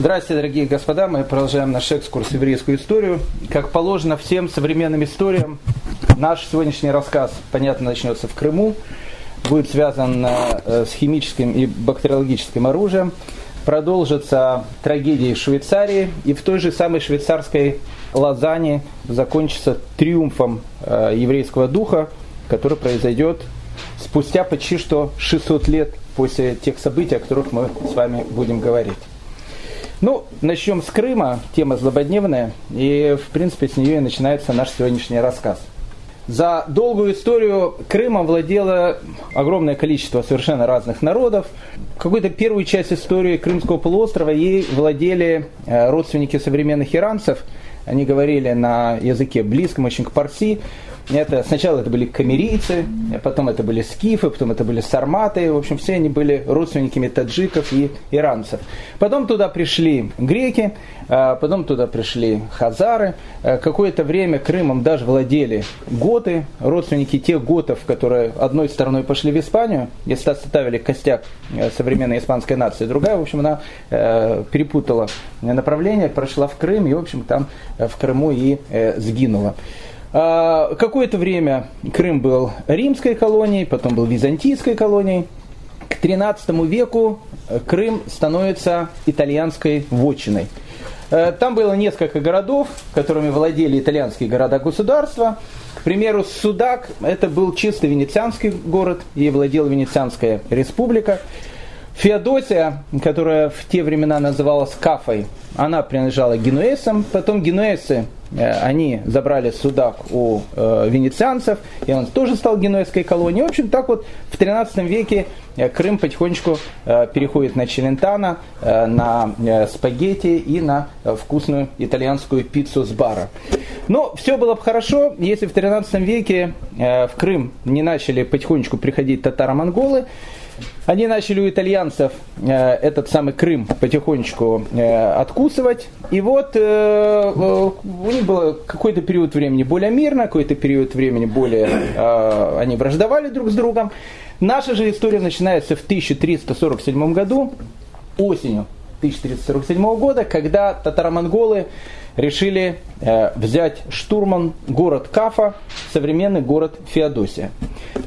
Здравствуйте, дорогие господа. Мы продолжаем наш экскурс в еврейскую историю. Как положено всем современным историям, наш сегодняшний рассказ, понятно, начнется в Крыму. Будет связан э, с химическим и бактериологическим оружием. Продолжится трагедия в Швейцарии. И в той же самой швейцарской Лозанне закончится триумфом э, еврейского духа, который произойдет спустя почти что 600 лет после тех событий, о которых мы с вами будем говорить. Ну, начнем с Крыма, тема злободневная, и, в принципе, с нее и начинается наш сегодняшний рассказ. За долгую историю Крымом владело огромное количество совершенно разных народов. Какую-то первую часть истории Крымского полуострова ей владели э, родственники современных иранцев. Они говорили на языке близком очень к парси, это, сначала это были камерийцы, потом это были скифы, потом это были сарматы. В общем, все они были родственниками таджиков и иранцев. Потом туда пришли греки, а, потом туда пришли хазары. А, какое-то время Крымом даже владели готы, родственники тех готов, которые одной стороной пошли в Испанию, если составили костяк э, современной испанской нации, другая, в общем, она э, перепутала направление, прошла в Крым и, в общем, там э, в Крыму и сгинула. А, какое-то время Крым был римской колонией, потом был византийской колонией. К XIII веку Крым становится итальянской вотчиной. Э, там было несколько городов, которыми владели итальянские города-государства. К примеру, Судак – это был чисто венецианский город, ей владела Венецианская республика. Феодосия, которая в те времена называлась Кафой, она принадлежала генуэзам. Потом генуэзцы Э, они забрали судак у э, венецианцев, и он тоже стал генуэзской колонией. В общем, так вот в 13 веке э, Крым потихонечку э, переходит на челентано, э, на э, спагетти и на э, вкусную итальянскую пиццу с бара. Но все было бы хорошо, если в 13 веке э, в Крым не начали потихонечку приходить татаро-монголы, они начали у итальянцев э, этот самый Крым потихонечку э, откусывать. И вот э, э, у них был какой-то период времени более мирно, какой-то период времени более... Э, они враждовали друг с другом. Наша же история начинается в 1347 году, осенью 1347 года, когда татаро-монголы решили э, взять штурман город Кафа, современный город Феодосия.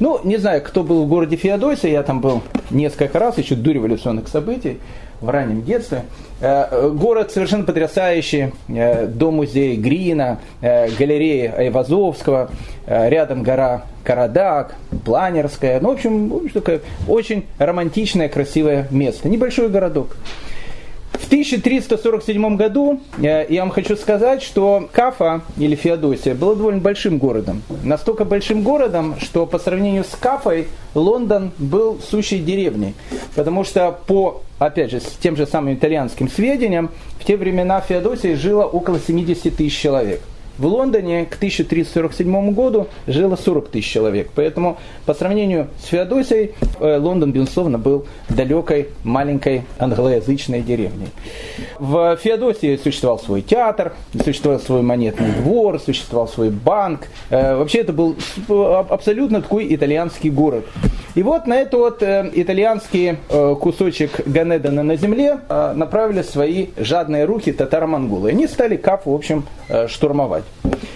Ну, не знаю, кто был в городе Феодосия, я там был несколько раз, еще до революционных событий, в раннем детстве. Э, город совершенно потрясающий, э, дом музея Грина, э, галерея Айвазовского, э, рядом гора Карадак, Планерская. Ну, в общем, такое очень романтичное, красивое место. Небольшой городок. В 1347 году э, я вам хочу сказать, что Кафа или Феодосия была довольно большим городом. Настолько большим городом, что по сравнению с Кафой Лондон был сущей деревней. Потому что по, опять же, с тем же самым итальянским сведениям, в те времена в Феодосии жило около 70 тысяч человек. В Лондоне к 1347 году жило 40 тысяч человек. Поэтому по сравнению с Феодосией э, Лондон, безусловно, был далекой, маленькой англоязычной деревней. В Феодосии существовал свой театр, существовал свой монетный двор, существовал свой банк. Э, вообще это был абсолютно такой итальянский город. И вот на этот вот э, итальянский кусочек Ганедана на земле направили свои жадные руки татаро-монголы. Они стали Кафу, в общем, штурмовать.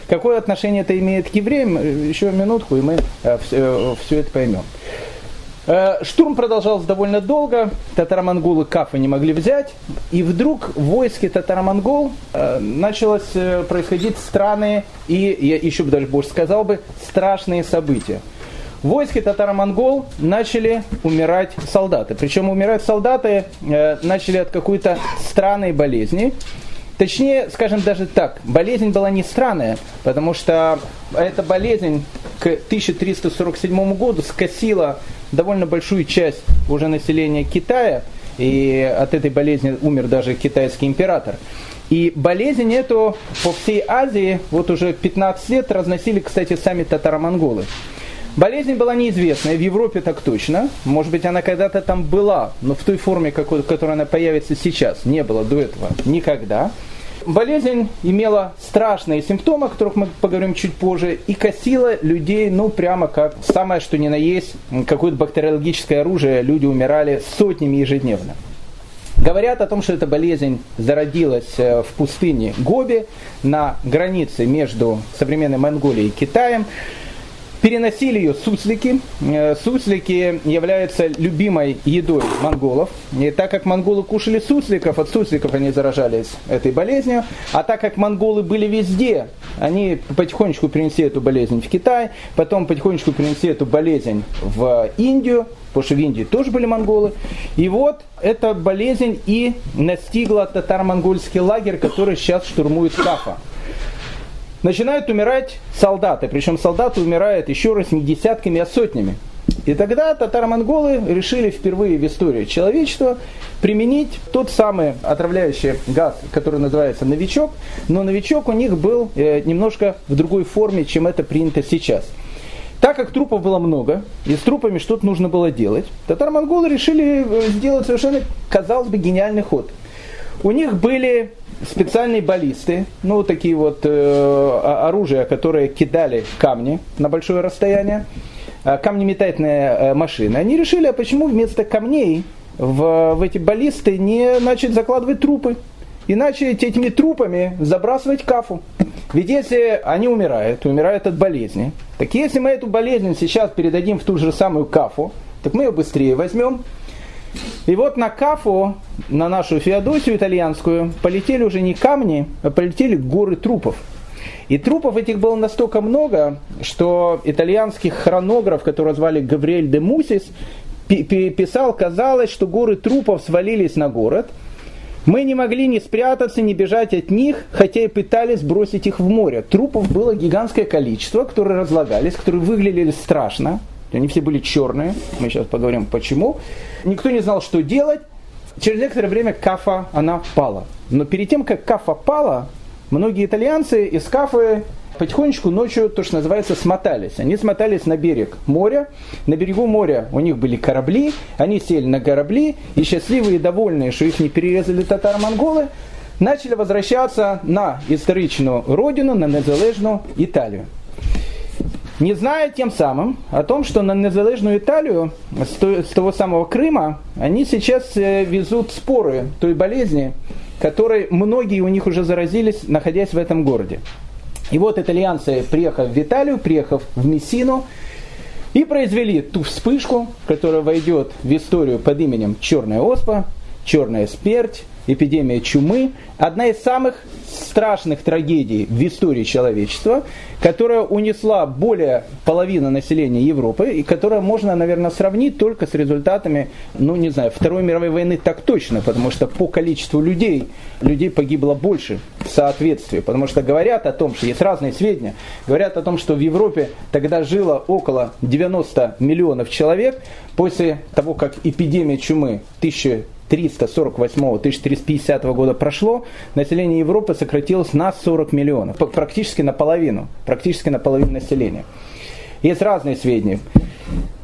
Какое отношение это имеет к евреям? Еще минутку, и мы все, э, все это поймем. Э, штурм продолжался довольно долго, татаро-монголы Кафы не могли взять, и вдруг в войске татаро-монгол э, началось происходить странные и, я еще бы даже больше сказал бы, страшные события. В войске татаро-монгол начали умирать солдаты. Причем умирать солдаты начали от какой-то странной болезни. Точнее, скажем даже так, болезнь была не странная, потому что эта болезнь к 1347 году скосила довольно большую часть уже населения Китая, и от этой болезни умер даже китайский император. И болезнь эту по всей Азии вот уже 15 лет разносили, кстати, сами татаро-монголы. Болезнь была неизвестная, в Европе так точно. Может быть, она когда-то там была, но в той форме, какой, в которой она появится сейчас, не было до этого никогда. Болезнь имела страшные симптомы, о которых мы поговорим чуть позже, и косила людей, ну, прямо как самое, что ни на есть, какое-то бактериологическое оружие, люди умирали сотнями ежедневно. Говорят о том, что эта болезнь зародилась э, в пустыне Гоби на границе между современной Монголией и Китаем. Переносили ее суслики. Э, суслики являются любимой едой монголов. И так как монголы кушали сусликов, от сусликов они заражались этой болезнью. А так как монголы были везде, они потихонечку принесли эту болезнь в Китай, потом потихонечку принесли эту болезнь в Индию, потому что в Индии тоже были монголы. И вот эта болезнь и настигла татаро-монгольский лагерь, который сейчас штурмует Кафа начинают умирать солдаты. Причем солдаты умирают еще раз не десятками, а сотнями. И тогда татаро-монголы решили впервые в истории человечества применить тот самый отравляющий газ, который называется новичок, но новичок у них был э, немножко в другой форме, чем это принято сейчас. Так как трупов было много, и с трупами что-то нужно было делать, татаро-монголы решили э, сделать совершенно, казалось бы, гениальный ход. У них были специальные баллисты, ну такие вот э, оружия, которые кидали камни на большое расстояние, э, камнеметательные э, машины. Они решили, а почему вместо камней в, в эти баллисты не начать закладывать трупы? И начать этими трупами забрасывать кафу. Ведь если они умирают, умирают от болезни, так если мы эту болезнь сейчас передадим в ту же самую кафу, так мы ее быстрее возьмем, и вот на Кафу, на нашу Феодосию итальянскую, полетели уже не камни, а полетели горы трупов. И трупов этих было настолько много, что итальянский хронограф, которого звали Гавриэль де Мусис, писал, казалось, что горы трупов свалились на город. Мы не могли ни спрятаться, ни бежать от них, хотя и пытались бросить их в море. Трупов было гигантское количество, которые разлагались, которые выглядели страшно. Они все были черные. Мы сейчас поговорим почему. Никто не знал, что делать. Через некоторое время Кафа, она пала. Но перед тем, как Кафа пала, многие итальянцы из Кафы потихонечку ночью, то, что называется, смотались. Они смотались на берег моря. На берегу моря у них были корабли. Они сели на корабли. И счастливые и довольные, что их не перерезали татаро-монголы, начали возвращаться на историчную родину, на незалежную Италию не зная тем самым о том, что на незалежную Италию с того самого Крыма они сейчас э, везут споры той болезни, которой многие у них уже заразились, находясь в этом городе. И вот итальянцы, приехав в Италию, приехав в Мессину, и произвели ту вспышку, которая войдет в историю под именем Черная оспа, Черная смерть, эпидемия чумы, одна из самых страшных трагедий в истории человечества, которая унесла более половины населения Европы и которая можно, наверное, сравнить только с результатами, ну не знаю, Второй мировой войны так точно, потому что по количеству людей, людей погибло больше в соответствии, потому что говорят о том, что есть разные сведения, говорят о том, что в Европе тогда жило около 90 миллионов человек, после того, как эпидемия чумы 1000 1348-1350 года прошло, население Европы сократилось на 40 миллионов, практически наполовину, практически наполовину населения. Есть разные сведения.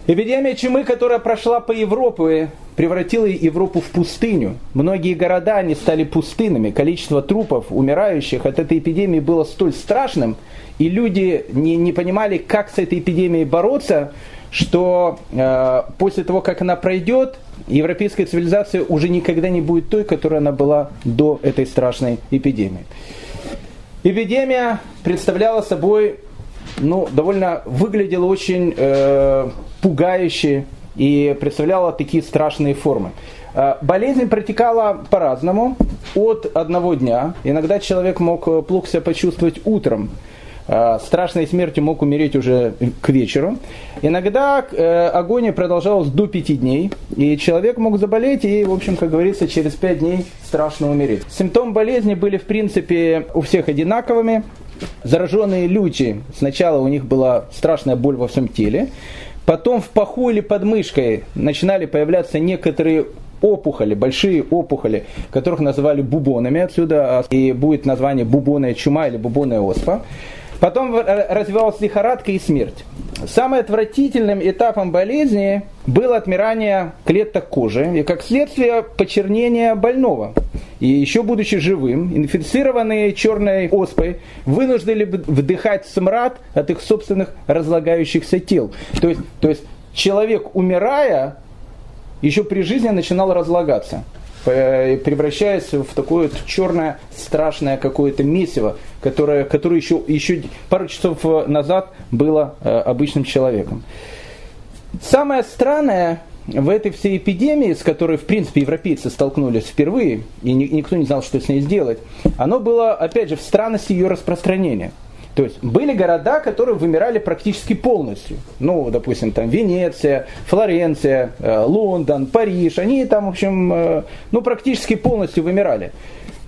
Эпидемия чумы, которая прошла по Европе, превратила Европу в пустыню. Многие города они стали пустынными. Количество трупов, умирающих от этой эпидемии было столь страшным, и люди не, не понимали, как с этой эпидемией бороться, что э, после того, как она пройдет, европейская цивилизация уже никогда не будет той, которая она была до этой страшной эпидемии. Эпидемия представляла собой, ну, довольно выглядела очень э, пугающе и представляла такие страшные формы. Э, болезнь протекала по-разному, от одного дня. Иногда человек мог э, плохо себя почувствовать утром, страшной смертью мог умереть уже к вечеру. Иногда э, агония продолжалась до пяти дней, и человек мог заболеть и, в общем, как говорится, через пять дней страшно умереть. Симптомы болезни были, в принципе, у всех одинаковыми. Зараженные люди, сначала у них была страшная боль во всем теле, потом в паху или под мышкой начинали появляться некоторые опухоли, большие опухоли, которых называли бубонами отсюда, и будет название бубонная чума или бубонная оспа. Потом развивалась лихорадка и смерть. Самым отвратительным этапом болезни было отмирание клеток кожи и, как следствие, почернение больного. И еще будучи живым, инфицированные черной оспой вынуждены вдыхать смрад от их собственных разлагающихся тел. То есть, то есть человек, умирая, еще при жизни начинал разлагаться. Превращаясь в такое черное, страшное какое-то месиво, которое, которое еще, еще пару часов назад было обычным человеком. Самое странное в этой всей эпидемии, с которой, в принципе, европейцы столкнулись впервые, и никто не знал, что с ней сделать, оно было, опять же, в странности ее распространения. То есть были города, которые вымирали практически полностью. Ну, допустим, там Венеция, Флоренция, э, Лондон, Париж. Они там, в общем, э, ну, практически полностью вымирали.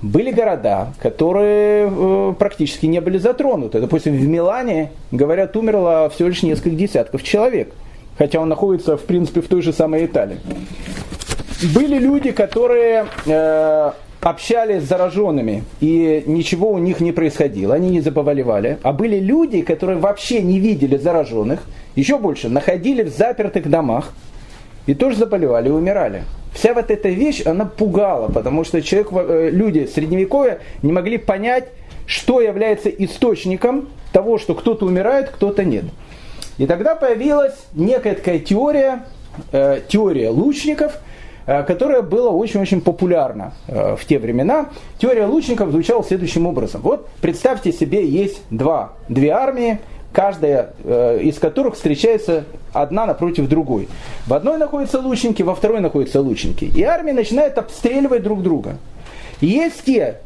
Были города, которые э, практически не были затронуты. Допустим, в Милане, говорят, умерло всего лишь несколько десятков человек – хотя он находится, в принципе, в той же самой Италии. Были люди, которые общались с зараженными, и ничего у них не происходило, они не заболевали. А были люди, которые вообще не видели зараженных, еще больше, находили в запертых домах, и тоже заболевали и умирали. Вся вот эта вещь, она пугала, потому что человек, э, люди средневековья не могли понять, что является источником того, что кто-то умирает, кто-то нет. И тогда появилась некая такая теория, э, теория лучников, э, которая была очень-очень популярна э, в те времена. Теория лучников звучала следующим образом. Вот представьте себе, есть два, две армии, каждая э, из которых встречается одна напротив другой. В одной находятся лучники, во второй находятся лучники. И армия начинает обстреливать друг друга. Есть те,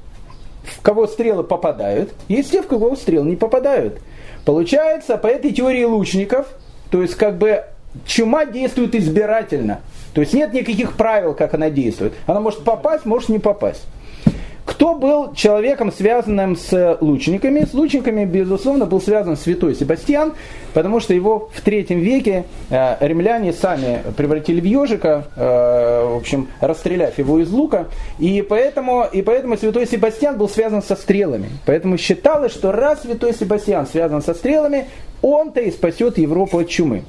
в кого стрелы попадают, есть те, в кого стрелы не попадают. Получается, по этой теории лучников, то есть как бы чума действует избирательно. То есть нет никаких правил, как она действует. Она может попасть, может не попасть. Кто был человеком, связанным с лучниками? С лучниками, безусловно, был связан святой Себастьян, потому что его в третьем веке э, римляне сами превратили в ежика, э, в общем, расстреляв его из лука. И поэтому, и поэтому святой Себастьян был связан со стрелами. Поэтому считалось, что раз святой Себастьян связан со стрелами, он-то и спасет Европу от чумы.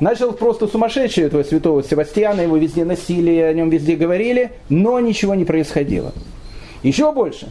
Начал просто сумасшедший этого святого Себастьяна, его везде носили, о нем везде говорили, но ничего не происходило. Еще больше.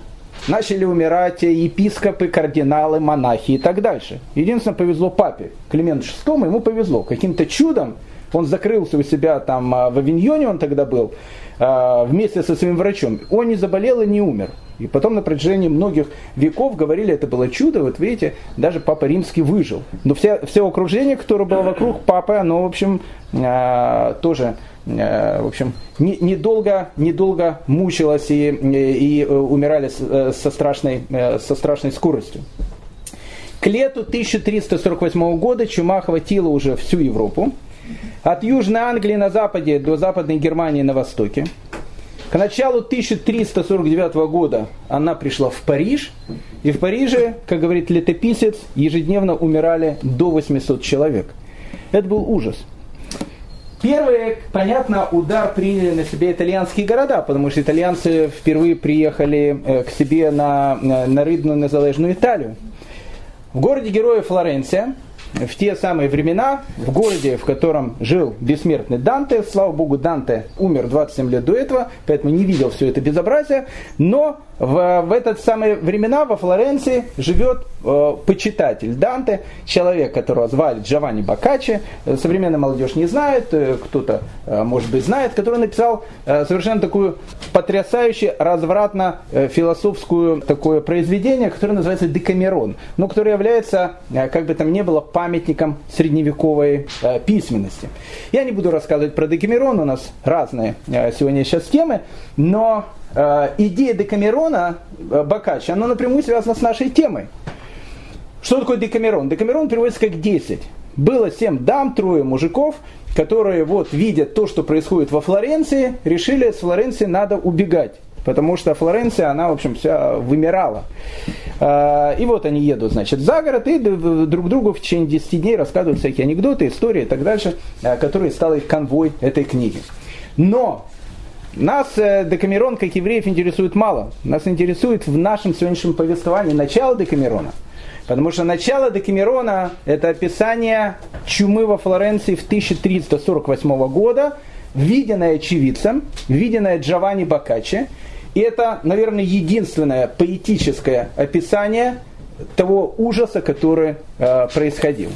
Начали умирать епископы, кардиналы, монахи и так дальше. Единственное, повезло папе. Клименту VI ему повезло. Каким-то чудом он закрылся у себя там а, в Авиньоне, он тогда был, а, вместе со своим врачом. Он не заболел и не умер. И потом на протяжении многих веков говорили, это было чудо, вот видите, даже Папа Римский выжил. Но все, все окружение, которое было вокруг Папы, оно, в общем, а, тоже Э, в общем, недолго, недолго мучилась и, и умирали э, со страшной, э, со страшной скоростью. К лету 1348 года чума охватила уже всю Европу. От Южной Англии на западе до Западной Германии на востоке. К началу 1349 года она пришла в Париж. И в Париже, как говорит летописец, ежедневно умирали до 800 человек. Это был ужас. Первые, понятно, удар приняли на себе итальянские города, потому что итальянцы впервые приехали э, к себе на, на рыбную незалежную Италию. В городе героя Флоренция в те самые времена, в городе, в котором жил бессмертный Данте, слава богу, Данте умер 27 лет до этого, поэтому не видел все это безобразие, но в, в этот самые времена во Флоренции живет э, почитатель Данте, человек, которого звали Джованни Бокаччи, современная молодежь не знает, э, кто-то, э, может быть, знает, который написал э, совершенно такую потрясающую, развратно-философскую такое произведение, которое называется «Декамерон», но которое является, э, как бы там ни было, памятником средневековой э, письменности. Я не буду рассказывать про Декамерон, у нас разные э, сегодня сейчас темы, но Э, идея Декамерона э, Бакачи, она напрямую связана с нашей темой. Что такое Декамерон? Декамерон переводится как 10. Было 7 дам, трое мужиков, которые вот видят то, что происходит во Флоренции, решили, с Флоренции надо убегать. Потому что Флоренция, она, в общем, вся вымирала. Э, и вот они едут, значит, за город и друг другу в течение 10 дней рассказывают всякие анекдоты, истории и так дальше, которые стал их конвой этой книги. Но нас э, Декамерон, как евреев, интересует мало. Нас интересует в нашем сегодняшнем повествовании начало Декамерона. Потому что начало Декамерона – это описание чумы во Флоренции в 1348 года, виденное очевидцем, виденное Джованни Бокаччи. И это, наверное, единственное поэтическое описание того ужаса, который э, происходил.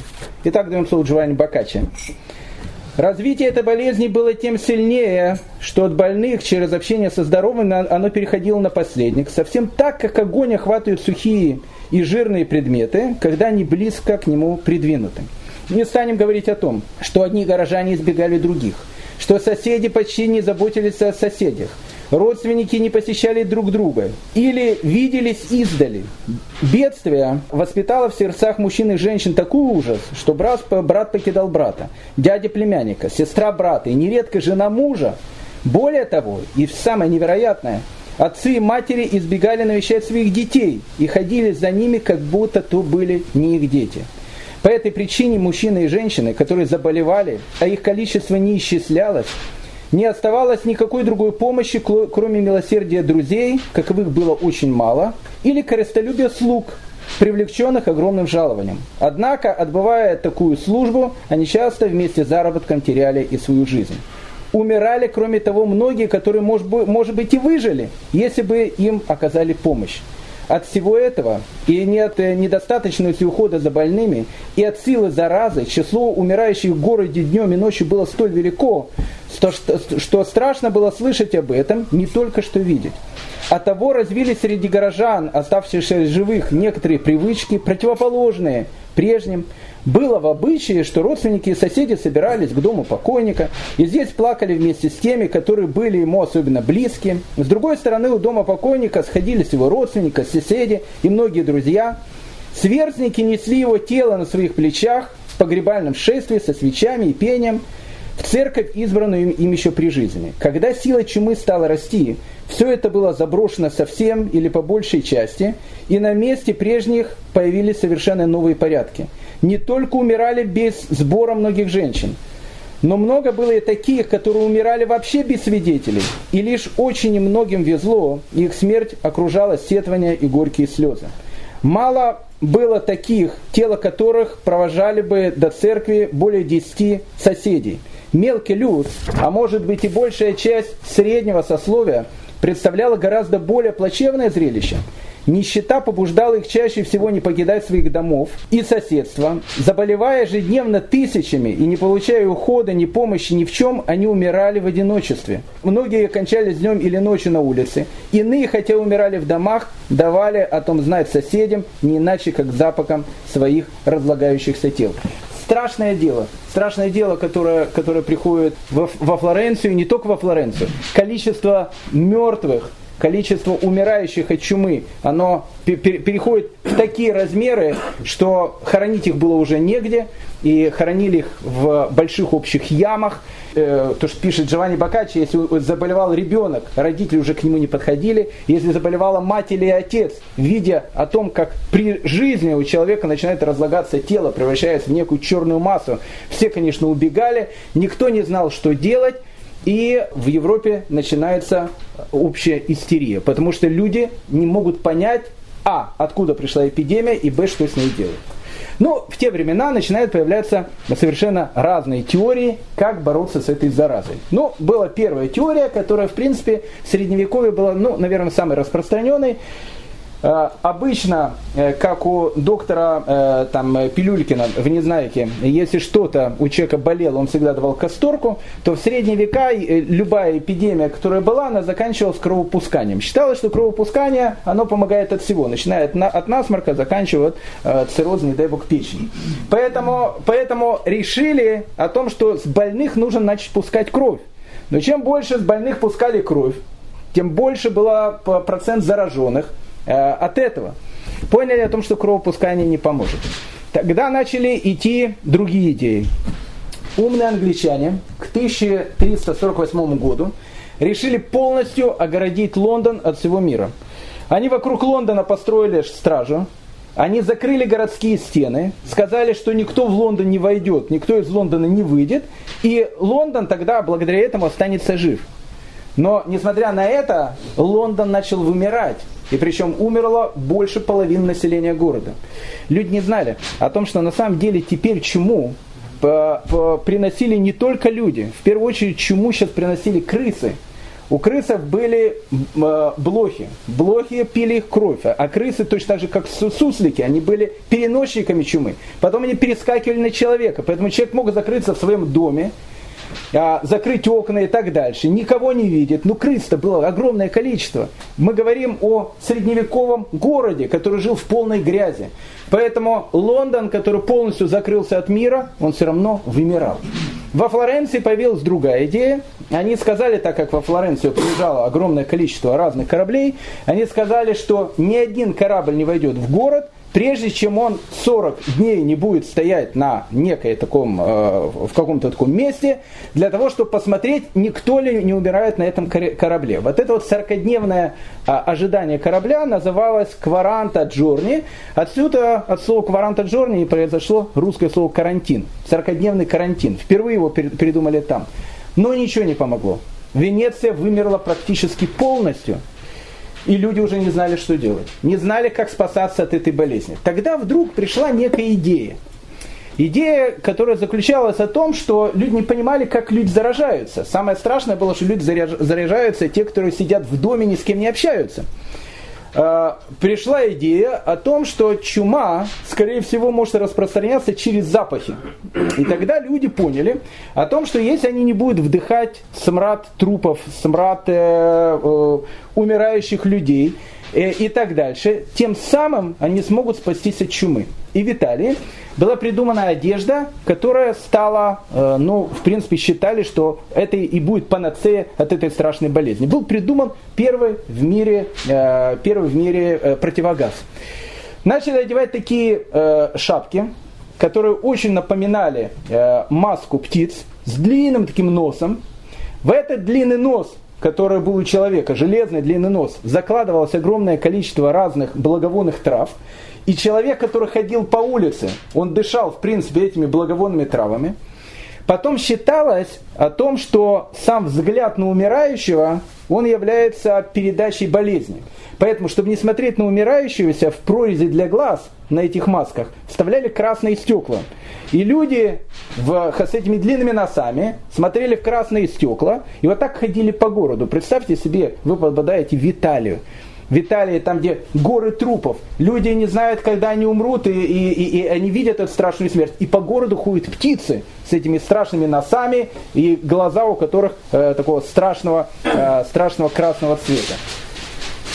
Итак, даем слово Джованни Бокаччи. Развитие этой болезни было тем сильнее, что от больных через общение со здоровыми оно переходило на последних, совсем так, как огонь охватывает сухие и жирные предметы, когда они близко к нему придвинуты. Не станем говорить о том, что одни горожане избегали других, что соседи почти не заботились о соседях, родственники не посещали друг друга или виделись издали. Бедствие воспитало в сердцах мужчин и женщин такой ужас, что брат, брат покидал брата, дядя племянника, сестра брата и нередко жена мужа. Более того, и самое невероятное, отцы и матери избегали навещать своих детей и ходили за ними, как будто то были не их дети. По этой причине мужчины и женщины, которые заболевали, а их количество не исчислялось, не оставалось никакой другой помощи, кроме милосердия друзей, каковых было очень мало, или корыстолюбия слуг, привлеченных огромным жалованием. Однако, отбывая такую службу, они часто вместе с заработком теряли и свою жизнь. Умирали, кроме того, многие, которые, может быть, и выжили, если бы им оказали помощь от всего этого и не от э, недостаточности ухода за больными, и от силы заразы, число умирающих в городе днем и ночью было столь велико, что, что, страшно было слышать об этом, не только что видеть. От того развились среди горожан, оставшихся живых, некоторые привычки, противоположные прежним, было в обычае, что родственники и соседи собирались к дому покойника, и здесь плакали вместе с теми, которые были ему особенно близки. С другой стороны, у дома покойника сходились его родственники, соседи и многие друзья. Сверстники несли его тело на своих плечах в погребальном шествии со свечами и пением в церковь, избранную им, еще при жизни. Когда сила чумы стала расти, все это было заброшено совсем или по большей части, и на месте прежних появились совершенно новые порядки – не только умирали без сбора многих женщин, но много было и таких, которые умирали вообще без свидетелей. И лишь очень немногим везло, их смерть окружала сетования и горькие слезы. Мало было таких, тело которых провожали бы до церкви более десяти соседей. Мелкий люд, а может быть и большая часть среднего сословия, представляла гораздо более плачевное зрелище – Нищета побуждала их чаще всего не покидать своих домов и соседства. Заболевая ежедневно тысячами и не получая ухода, ни помощи ни в чем, они умирали в одиночестве. Многие кончались днем или ночью на улице. Иные, хотя умирали в домах, давали о том знать соседям, не иначе, как запахом своих разлагающихся тел страшное дело. Страшное дело, которое, которое приходит во, во Флоренцию, не только во Флоренцию. Количество мертвых количество умирающих от чумы, оно переходит в такие размеры, что хоронить их было уже негде, и хоронили их в больших общих ямах. Э, то, что пишет Джованни Бакачи, если заболевал ребенок, родители уже к нему не подходили. Если заболевала мать или отец, видя о том, как при жизни у человека начинает разлагаться тело, превращаясь в некую черную массу, все, конечно, убегали, никто не знал, что делать. И в Европе начинается общая истерия, потому что люди не могут понять, а, откуда пришла эпидемия, и б, что с ней делать. Но в те времена начинают появляться совершенно разные теории, как бороться с этой заразой. Ну, была первая теория, которая, в принципе, в Средневековье была, ну, наверное, самой распространенной. Э, обычно, э, как у доктора э, там, Пилюлькина в Незнайке, если что-то у человека болело, он всегда давал касторку, то в средние века любая эпидемия, которая была, она заканчивалась кровопусканием. Считалось, что кровопускание, оно помогает от всего, начиная от насморка, заканчивая от цирроза, не дай бог, печени. Поэтому, поэтому решили о том, что с больных нужно начать пускать кровь. Но чем больше с больных пускали кровь, тем больше был процент зараженных, от этого. Поняли о том, что кровопускание не поможет. Тогда начали идти другие идеи. Умные англичане к 1348 году решили полностью огородить Лондон от всего мира. Они вокруг Лондона построили стражу, они закрыли городские стены, сказали, что никто в Лондон не войдет, никто из Лондона не выйдет, и Лондон тогда благодаря этому останется жив. Но, несмотря на это, Лондон начал вымирать. И причем умерло больше половины населения города. Люди не знали о том, что на самом деле теперь чему приносили не только люди. В первую очередь чему сейчас приносили крысы. У крысов были э, блохи. Блохи пили их кровь. А крысы, точно так же, как суслики, они были переносчиками чумы. Потом они перескакивали на человека. Поэтому человек мог закрыться в своем доме, закрыть окна и так дальше. Никого не видит. Ну, крыс-то было огромное количество. Мы говорим о средневековом городе, который жил в полной грязи. Поэтому Лондон, который полностью закрылся от мира, он все равно вымирал. Во Флоренции появилась другая идея. Они сказали, так как во Флоренцию приезжало огромное количество разных кораблей, они сказали, что ни один корабль не войдет в город – прежде чем он 40 дней не будет стоять на некой таком, э, в каком-то таком месте, для того, чтобы посмотреть, никто ли не умирает на этом корабле. Вот это вот 40-дневное а, ожидание корабля называлось кваранта джорни. Отсюда, от слова кваранта джорни произошло русское слово карантин. 40-дневный карантин. Впервые его придумали там. Но ничего не помогло. Венеция вымерла практически полностью – и люди уже не знали, что делать. Не знали, как спасаться от этой болезни. Тогда вдруг пришла некая идея. Идея, которая заключалась о том, что люди не понимали, как люди заражаются. Самое страшное было, что люди заражаются, те, которые сидят в доме, ни с кем не общаются. Э, пришла идея о том, что чума, скорее всего, может распространяться через запахи. И тогда люди поняли о том, что если они не будут вдыхать смрад трупов, смрад э, э, умирающих людей, и так дальше, тем самым они смогут спастись от чумы. И в Италии была придумана одежда, которая стала, э, ну, в принципе, считали, что это и будет панацея от этой страшной болезни. Был придуман первый в мире, э, первый в мире противогаз. Начали одевать такие шапки, которые очень напоминали маску птиц с длинным таким носом. В этот длинный нос который был у человека, железный длинный нос, закладывалось огромное количество разных благовонных трав. И человек, который ходил по улице, он дышал, в принципе, этими благовонными травами. Потом считалось о том, что сам взгляд на умирающего, он является передачей болезни. Поэтому, чтобы не смотреть на умирающегося, в прорези для глаз на этих масках вставляли красные стекла. И люди в, с этими длинными носами смотрели в красные стекла и вот так ходили по городу. Представьте себе, вы попадаете в Италию. В там, где горы трупов, люди не знают, когда они умрут, и, и, и, и они видят эту страшную смерть. И по городу ходят птицы с этими страшными носами и глаза у которых э, такого страшного, э, страшного красного цвета.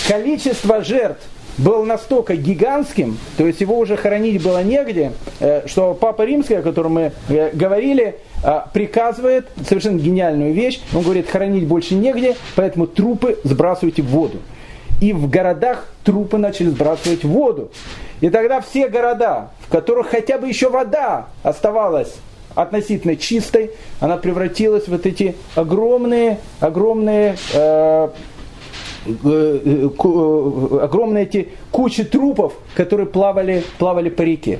Количество жертв был настолько гигантским, то есть его уже хоронить было негде, э, что Папа Римский, о котором мы э, говорили, э, приказывает совершенно гениальную вещь. Он говорит, хоронить больше негде, поэтому трупы сбрасывайте в воду. И в городах трупы начали сбрасывать в воду. И тогда все города, в которых хотя бы еще вода оставалась относительно чистой, она превратилась в вот эти огромные, огромные э, огромные эти кучи трупов, которые плавали, плавали по реке.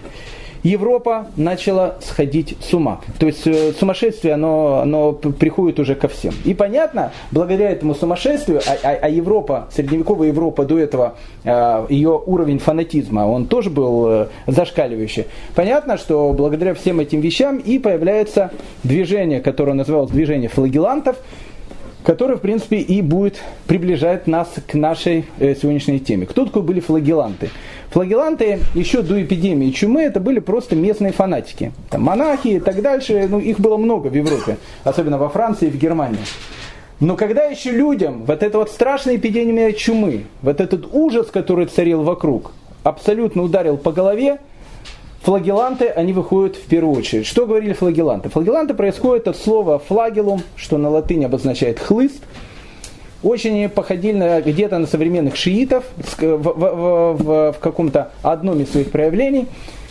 Европа начала сходить с ума. То есть сумасшествие, оно, оно приходит уже ко всем. И понятно, благодаря этому сумасшествию, а, а, а Европа, средневековая Европа до этого, ее уровень фанатизма, он тоже был зашкаливающий. Понятно, что благодаря всем этим вещам и появляется движение, которое называлось движение флагелантов, который, в принципе, и будет приближать нас к нашей э, сегодняшней теме. Кто такое были флагеланты? Флагеланты еще до эпидемии чумы это были просто местные фанатики. Там, монахи и так дальше, ну, их было много в Европе, особенно во Франции и в Германии. Но когда еще людям вот эта вот страшная эпидемия чумы, вот этот ужас, который царил вокруг, абсолютно ударил по голове, флагеланты, они выходят в первую очередь. Что говорили флагеланты? Флагеланты происходят от слова флагелум, что на латыни обозначает хлыст. Очень походили где-то на современных шиитов в, в, в, в каком-то одном из своих проявлений.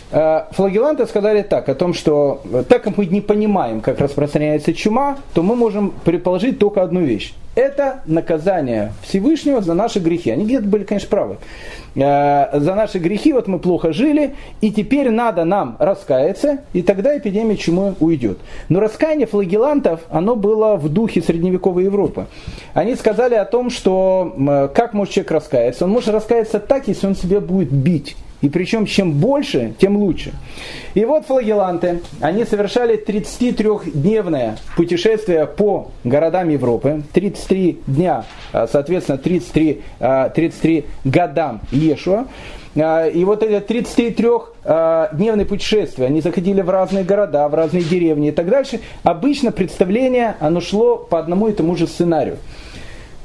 Э, флагеланты сказали так, о том, что так как мы не понимаем, как распространяется чума, то мы можем предположить только одну вещь. Это наказание Всевышнего за наши грехи. Они где-то были, конечно, правы. Э, за наши грехи вот мы плохо жили, и теперь надо нам раскаяться, и тогда эпидемия чумы уйдет. Но раскаяние флагелантов, оно было в духе средневековой Европы. Они сказали о том, что как может человек раскаяться? Он может раскаяться так, если он себя будет бить. И причем чем больше, тем лучше. И вот флагеланты, они совершали 33-дневное путешествие по городам Европы. 33 дня, а, соответственно, 33, 33 а, годам Ешуа. а, и вот это 33-дневное путешествие, они заходили в разные города, в разные деревни и так дальше, обычно представление, оно шло по одному и тому же сценарию.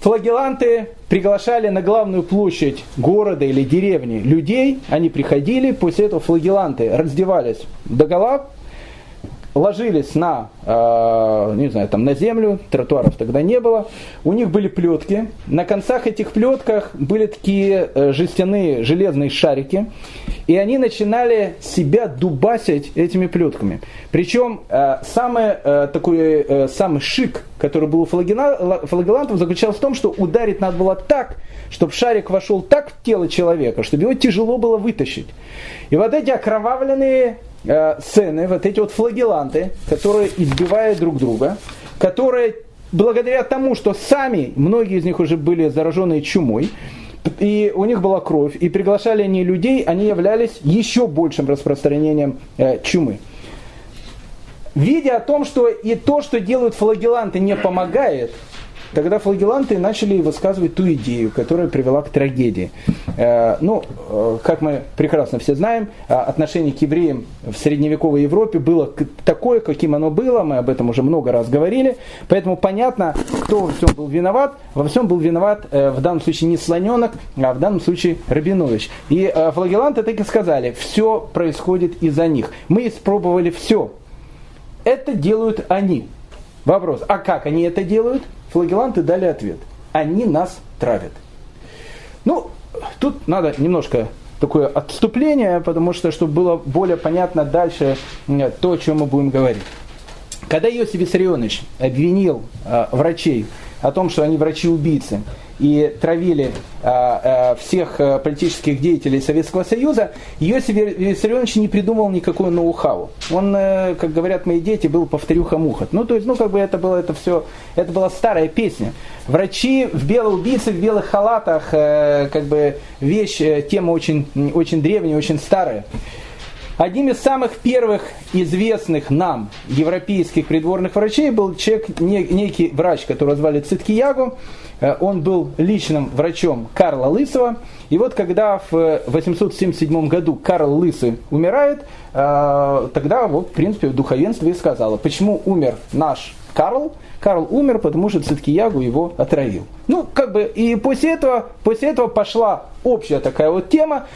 Флагеланты приглашали на главную площадь города или деревни людей, они приходили, после этого флагеланты раздевались до голов, ложились на, э, не знаю, там на землю, тротуаров тогда не было. У них были плетки. На концах этих плетках были такие э, жестяные железные шарики. И они начинали себя дубасить этими плетками. Причем э, самый, э, такой, э, самый шик, который был у флагелантов, заключался в том, что ударить надо было так, чтобы шарик вошел так в тело человека, чтобы его тяжело было вытащить. И вот эти окровавленные э, сцены, вот эти вот флагеланты, которые избивают друг друга, которые благодаря тому, что сами, многие из них уже были заражены чумой, и у них была кровь, и приглашали они людей, они являлись еще большим распространением э, чумы. Видя о том, что и то, что делают флагеланты, не помогает, Тогда флагеланты начали высказывать ту идею, которая привела к трагедии. Э, ну, э, как мы прекрасно все знаем, э, отношение к евреям в средневековой Европе было такое, каким оно было, мы об этом уже много раз говорили, поэтому понятно, кто во всем был виноват. Во всем был виноват в данном случае не слоненок, а в данном случае Рабинович. И флагеланты так и сказали, все происходит из-за них. Мы испробовали все. Это делают они. Вопрос, а как они это делают? Флагеланты дали ответ. Они нас травят. Ну, тут надо немножко такое отступление, потому что, чтобы было более понятно дальше то, о чем мы будем говорить. Когда Иосиф Виссарионович обвинил э, врачей о том, что они врачи-убийцы, и травили а, а, всех политических деятелей Советского Союза, Иосиф Виссарионович не придумал никакой ноу-хау. Он, э, как говорят мои дети, был повторюха мухот. Ну, то есть, ну, как бы это было это все, это была старая песня. Врачи в белых убийцы, в белых халатах, э, как бы вещь, э, тема очень, очень древняя, очень старая. Одним из самых первых известных нам европейских придворных врачей был человек, некий врач, которого звали Циткиягу. Э, он был личным врачом Карла Лысого. И вот когда в 877 году Карл Лысый умирает, э, тогда вот, в принципе, духовенство и сказало, почему умер наш Карл, Карл умер, потому что Циткиягу его отравил. Ну, как бы, и после этого, после этого пошла общая такая вот тема,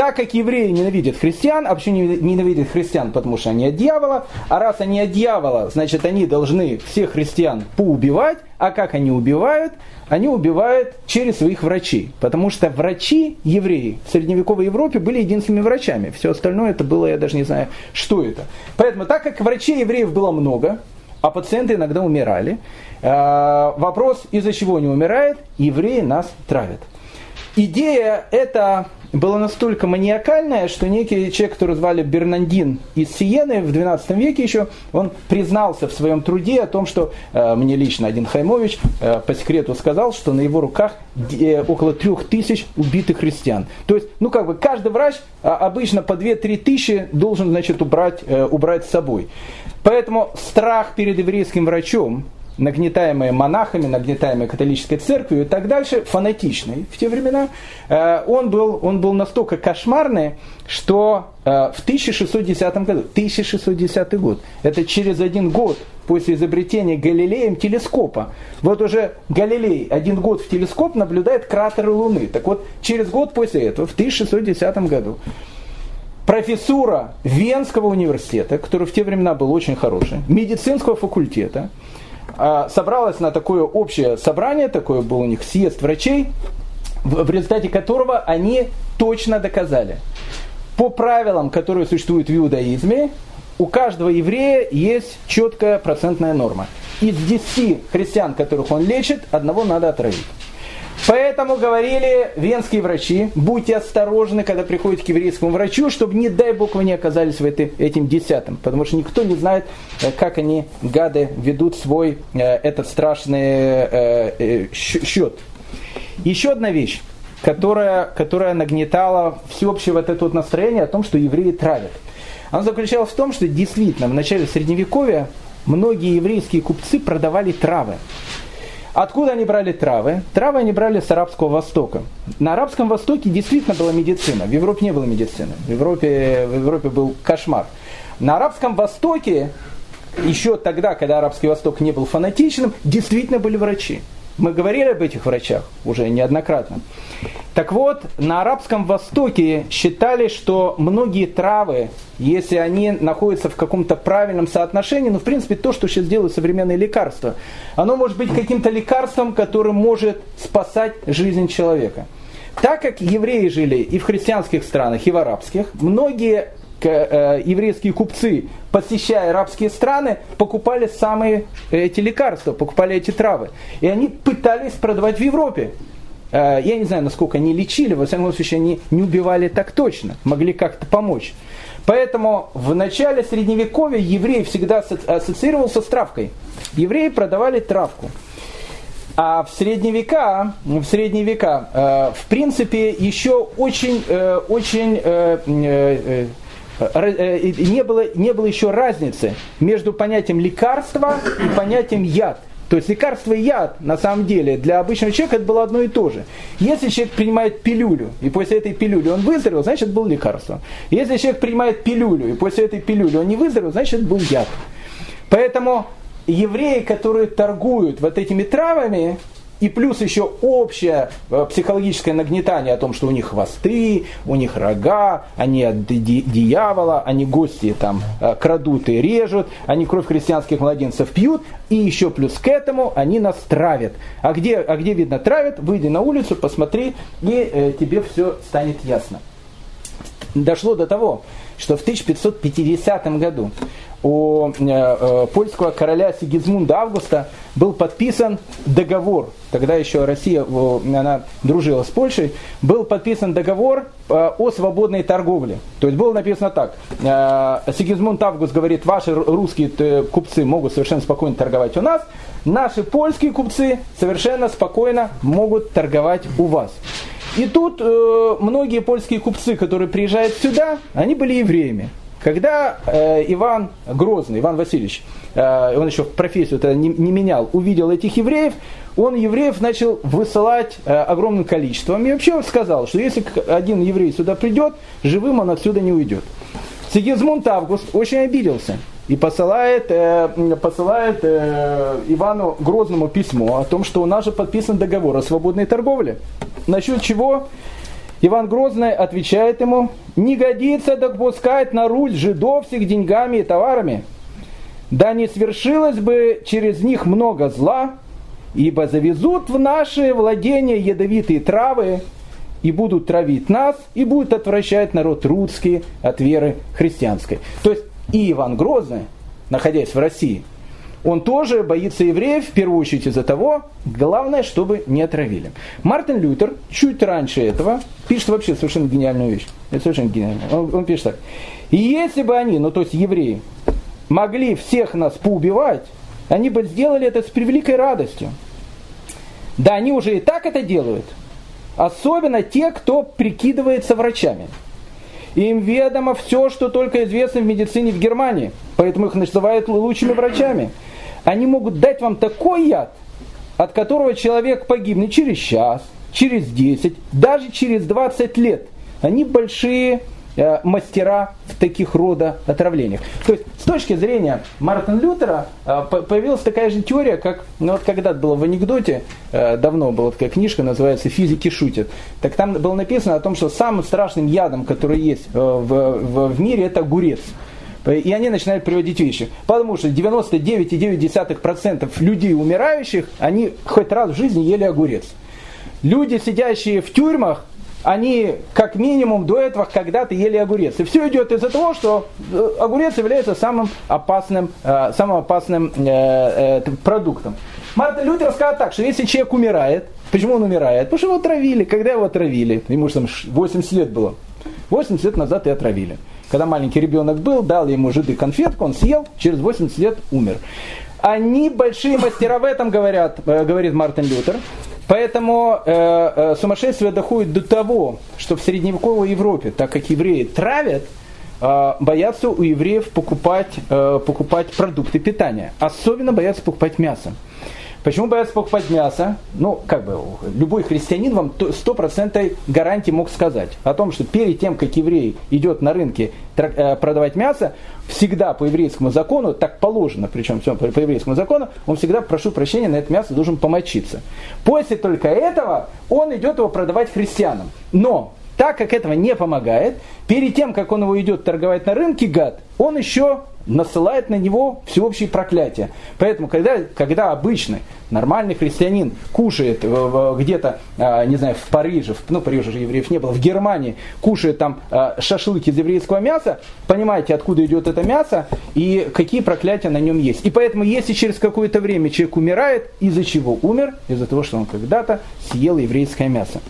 так как евреи ненавидят христиан, а почему ненавидят христиан? Потому что они от дьявола. А раз они от дьявола, значит они должны всех христиан поубивать. А как они убивают? Они убивают через своих врачей. Потому что врачи, евреи, в средневековой Европе были единственными врачами. Все остальное это было, я даже не знаю, что это. Поэтому, так как врачей евреев было много, а пациенты иногда умирали, э, вопрос, из-за чего они умирают, евреи нас травят. Идея эта была настолько маниакальная, что некий человек, который звали Бернандин из Сиены в 12 веке еще, он признался в своем труде о том, что э, мне лично один Хаймович э, по секрету сказал, что на его руках э, около трех тысяч убитых христиан. То есть, ну как бы каждый врач э, обычно по 2-3 тысячи должен, значит, убрать, э, убрать с собой. Поэтому страх перед еврейским врачом, нагнетаемые монахами, нагнетаемые католической церковью и так дальше, фанатичный в те времена, э, он был, он был настолько кошмарный, что э, в 1610 году, 1610 год, это через один год после изобретения Галилеем телескопа. Вот уже Галилей один год в телескоп наблюдает кратеры Луны. Так вот, через год после этого, в 1610 году, профессура Венского университета, который в те времена был очень хороший, медицинского факультета, собралась на такое общее собрание, такое был у них съезд врачей, в результате которого они точно доказали. По правилам, которые существуют в иудаизме, у каждого еврея есть четкая процентная норма. Из 10 христиан, которых он лечит, одного надо отравить. Поэтому говорили венские врачи, будьте осторожны, когда приходите к еврейскому врачу, чтобы, не дай бог, вы не оказались в этой, этим десятым. Потому что никто не знает, э, как они, гады, ведут свой э, этот страшный э, э, счет. Еще одна вещь, которая, которая нагнетала всеобщее вот это вот настроение о том, что евреи травят. Она заключалась в том, что действительно в начале Средневековья многие еврейские купцы продавали травы. Откуда они брали травы? Травы они брали с Арабского Востока. На Арабском Востоке действительно была медицина. В Европе не было медицины. В Европе, в Европе был кошмар. На Арабском Востоке, еще тогда, когда Арабский Восток не был фанатичным, действительно были врачи. Мы говорили об этих врачах уже неоднократно. Так вот, на Арабском Востоке считали, что многие травы, если они находятся в каком-то правильном соотношении, ну, в принципе, то, что сейчас делают современные лекарства, оно может быть каким-то лекарством, которое может спасать жизнь человека. Так как евреи жили и в христианских странах, и в арабских, многие еврейские купцы, посещая арабские страны, покупали самые эти лекарства, покупали эти травы. И они пытались продавать в Европе. Э, я не знаю, насколько они лечили, во всяком случае, они не убивали так точно, могли как-то помочь. Поэтому в начале Средневековья еврей всегда ассоциировался с травкой. Евреи продавали травку. А в средние века, в средние века, э, в принципе, еще очень, э, очень не было, не было еще разницы между понятием лекарства и понятием яд. То есть лекарство и яд, на самом деле, для обычного человека это было одно и то же. Если человек принимает пилюлю, и после этой пилюли он выздоровел, значит, это было лекарство. Если человек принимает пилюлю, и после этой пилюли он не выздоровел, значит, это был яд. Поэтому евреи, которые торгуют вот этими травами, и плюс еще общее э, психологическое нагнетание о том, что у них хвосты, у них рога, они от дьявола, они гости там э, крадут и режут, они кровь христианских младенцев пьют, и еще плюс к этому они нас травят. А где, а где видно травят? Выйди на улицу, посмотри, и э, тебе все станет ясно. Дошло до того, что в 1550 году у э, э, польского короля Сигизмунда Августа был подписан договор, тогда еще Россия, она дружила с Польшей, был подписан договор э, о свободной торговле. То есть было написано так, Сигизмунд Август говорит, ваши русские купцы могут совершенно спокойно торговать у нас, наши польские купцы совершенно спокойно могут торговать у вас. И тут э, многие польские купцы, которые приезжают сюда, они были евреями. Когда э, Иван Грозный, Иван Васильевич, э, он еще профессию это не, не менял, увидел этих евреев, он евреев начал высылать э, огромным количеством. И вообще сказал, что если один еврей сюда придет, живым он отсюда не уйдет. Сигизмунд Август очень обиделся и посылает, э, посылает э, Ивану Грозному письмо о том, что у нас же подписан договор о свободной торговле. Насчет чего Иван Грозный отвечает ему, не годится допускать на руль жидов с их деньгами и товарами. Да не свершилось бы через них много зла, ибо завезут в наши владения ядовитые травы, и будут травить нас, и будут отвращать народ русский от веры христианской. То есть и Иван Грозный, находясь в России, он тоже боится евреев, в первую очередь из-за того, главное, чтобы не отравили. Мартин Лютер чуть раньше этого пишет вообще совершенно гениальную вещь. Это совершенно гениально. Он, он пишет так. И если бы они, ну то есть евреи, могли всех нас поубивать, они бы сделали это с превеликой радостью. Да, они уже и так это делают. Особенно те, кто прикидывается врачами. Им ведомо все, что только известно в медицине в Германии. Поэтому их называют лучшими врачами. Они могут дать вам такой яд, от которого человек погибнет через час, через 10, даже через 20 лет. Они большие э, мастера в таких рода отравлениях. То есть с точки зрения Мартина Лютера э, появилась такая же теория, как ну, вот когда-то было в анекдоте, э, давно была такая книжка, называется «Физики шутят». Так там было написано о том, что самым страшным ядом, который есть в, в, в мире, это огурец. И они начинают приводить вещи. Потому что 99,9% людей умирающих, они хоть раз в жизни ели огурец. Люди, сидящие в тюрьмах, они как минимум до этого когда-то ели огурец. И все идет из-за того, что э, огурец является самым опасным, э, самым опасным э, продуктом. Мартин Лютер сказал так, что если человек умирает, почему он умирает? Потому что его отравили. Когда его отравили? Ему же там 80 лет было. 80 лет назад и отравили. Когда маленький ребенок был, дал ему жиды конфетку, он съел, через 80 лет умер. Они большие мастера в этом говорят, э, говорит Мартин Лютер. Поэтому э, э, сумасшествие доходит до того, что в средневековой Европе, так как евреи травят, э, боятся у евреев покупать, э, покупать продукты питания. Особенно боятся покупать мясо. Почему боятся покупать мясо? Ну, как бы, любой христианин вам стопроцентной гарантии мог сказать о том, что перед тем, как еврей идет на рынке э, продавать мясо, всегда по еврейскому закону, так положено, причем все по, еврейскому закону, он всегда, прошу прощения, на это мясо должен помочиться. После только этого он идет его продавать христианам. Но так как этого не помогает, перед тем, как он его идет торговать на рынке, гад, он еще насылает на него всеобщее проклятие. Поэтому, когда, когда обычный, нормальный христианин кушает где-то, а, не знаю, в Париже, ну, в Париже же евреев не было, в Германии, кушает там а, шашлыки из еврейского мяса, понимаете, откуда идет это мясо и какие проклятия на нем есть. И поэтому, если через какое-то время человек умирает, из-за чего умер? Из-за того, что он когда-то съел еврейское мясо.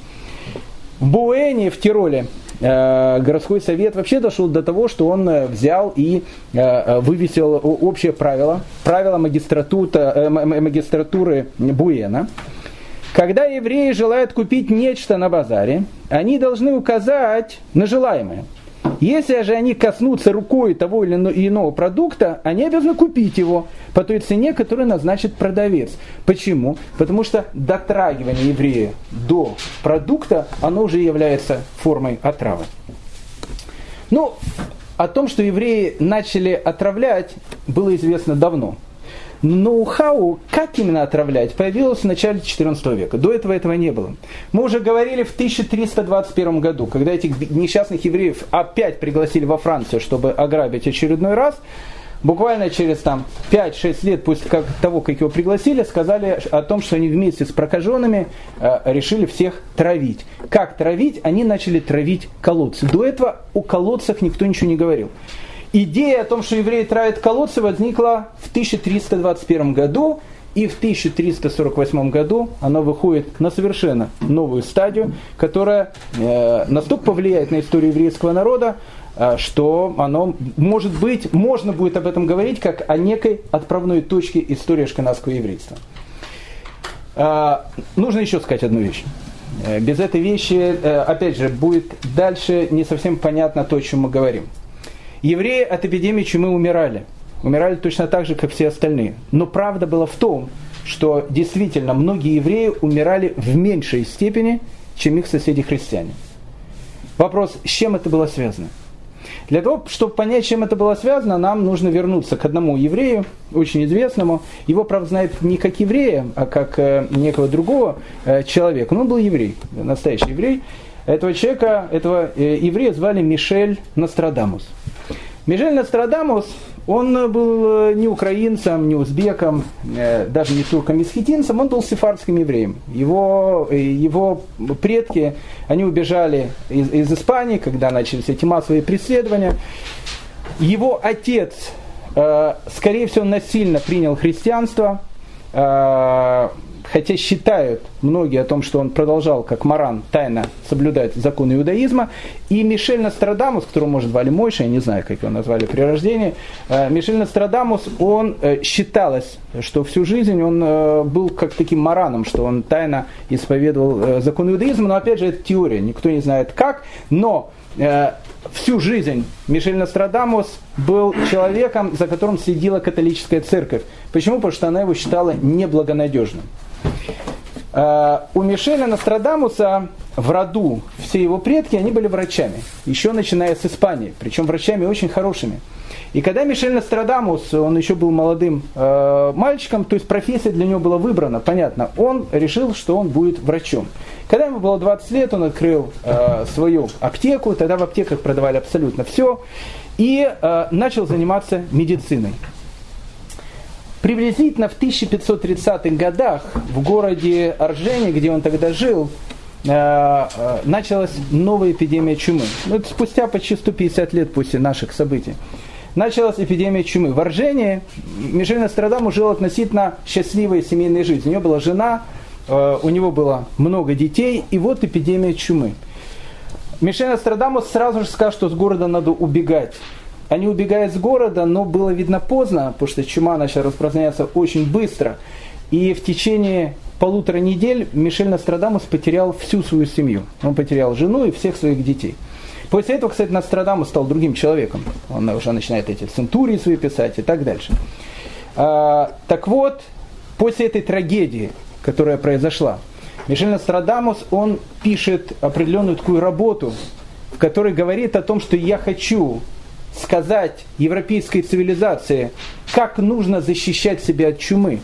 В Буэне, в Тироле, э, городской совет вообще дошел до того, что он э, взял и э, вывесил общее правило, правило магистратуры Буэна. Когда евреи желают купить нечто на базаре, они должны указать на желаемое – если же они коснутся рукой того или иного продукта, они обязаны купить его по той цене, которую назначит продавец. Почему? Потому что дотрагивание еврея до продукта, оно уже является формой отравы. Ну, о том, что евреи начали отравлять, было известно давно ноу-хау, как именно отравлять, появилось в начале XIV века. До этого этого не было. Мы уже говорили в 1321 году, когда этих несчастных евреев опять пригласили во Францию, чтобы ограбить очередной раз. Буквально через там, 5-6 лет после того, как его пригласили, сказали о том, что они вместе с прокаженными э, решили всех травить. Как травить? Они начали травить колодцы. До этого о колодцах никто ничего не говорил. Идея о том, что евреи травят колодцы, возникла в 1321 году, и в 1348 году она выходит на совершенно новую стадию, которая э, настолько повлияет на историю еврейского народа, э, что оно, может быть, можно будет об этом говорить как о некой отправной точке истории ашкенадского еврейства. Э, нужно еще сказать одну вещь. Э, без этой вещи, э, опять же, будет дальше не совсем понятно то, о чем мы говорим. Евреи от эпидемии чумы умирали. Умирали точно так же, как все остальные. Но правда была в том, что действительно многие евреи умирали в меньшей степени, чем их соседи-христиане. Вопрос, с чем это было связано? Для того, чтобы понять, чем это было связано, нам нужно вернуться к одному еврею, очень известному. Его, правда, знает не как еврея, а как э, некого другого э, человека. Но он был еврей, настоящий еврей. Этого человека, этого э, еврея звали Мишель Нострадамус. Мишель Нострадамус, он был э, не украинцем, не узбеком, э, даже не турком-месхетинцем, он был сефардским евреем. Его, э, его предки, они убежали из, из Испании, когда начались эти массовые преследования. Его отец, скорее всего, насильно принял христианство, хотя считают многие о том, что он продолжал, как Маран, тайно соблюдать законы иудаизма. И Мишель Нострадамус, которого, может, звали Мойша, я не знаю, как его назвали при рождении, э, Мишель Нострадамус, он э, считалось, что всю жизнь он э, был как таким Мараном, что он тайно исповедовал закон иудаизма, но опять же это теория, никто не знает как, но всю жизнь Мишель Нострадамус был человеком, за которым следила католическая церковь. Почему? Потому что она его считала неблагонадежным. Э, у Мишеля Нострадамуса в роду все его предки, они были врачами, еще начиная с Испании, причем врачами очень хорошими. И когда Мишель Нострадамус, он еще был молодым э, мальчиком, то есть профессия для него была выбрана, понятно, он решил, что он будет врачом. Когда ему было 20 лет, он открыл э, свою аптеку, тогда в аптеках продавали абсолютно все, и э, начал заниматься медициной. Приблизительно в 1530-х годах в городе Аржене, где он тогда жил, э, э, началась новая эпидемия чумы. Ну, это спустя почти 150 лет после наших событий. Началась эпидемия чумы. В Аржене Мишель Нострадаму жил относительно счастливой семейной жизнью. У него была жена, э, у него было много детей, и вот эпидемия чумы. Мишель Нострадамус сразу же сказал, что с города надо убегать. Они убегают с города, но было видно поздно, потому что чума начала распространяться очень быстро. И в течение полутора недель Мишель Нострадамус потерял всю свою семью. Он потерял жену и всех своих детей. После этого, кстати, Нострадамус стал другим человеком. Он уже начинает эти центурии свои писать и так дальше. А, так вот, после этой трагедии, которая произошла, Мишель Нострадамус, он пишет определенную такую работу, в которой говорит о том, что я хочу сказать европейской цивилизации, как нужно защищать себя от чумы.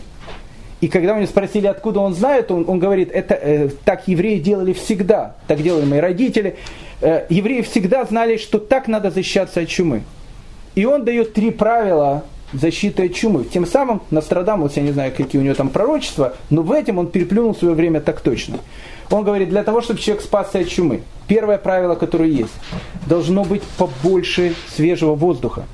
И когда у него спросили, откуда он знает, он, он говорит, это э, так евреи делали всегда, так делали мои родители. Э, евреи всегда знали, что так надо защищаться от чумы. И он дает три правила защиты от чумы. Тем самым Нострадамус, я не знаю, какие у него там пророчества, но в этом он переплюнул свое время так точно. Он говорит, для того, чтобы человек спасся от чумы, первое правило, которое есть, должно быть побольше свежего воздуха.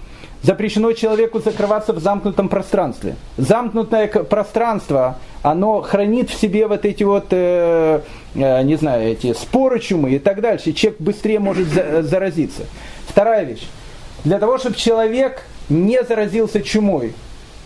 Запрещено человеку закрываться в замкнутом пространстве. Замкнутое пространство, оно хранит в себе вот эти вот, э, э, не знаю, эти споры чумы и так дальше. Человек быстрее может за, заразиться. Вторая вещь. Для того, чтобы человек не заразился чумой,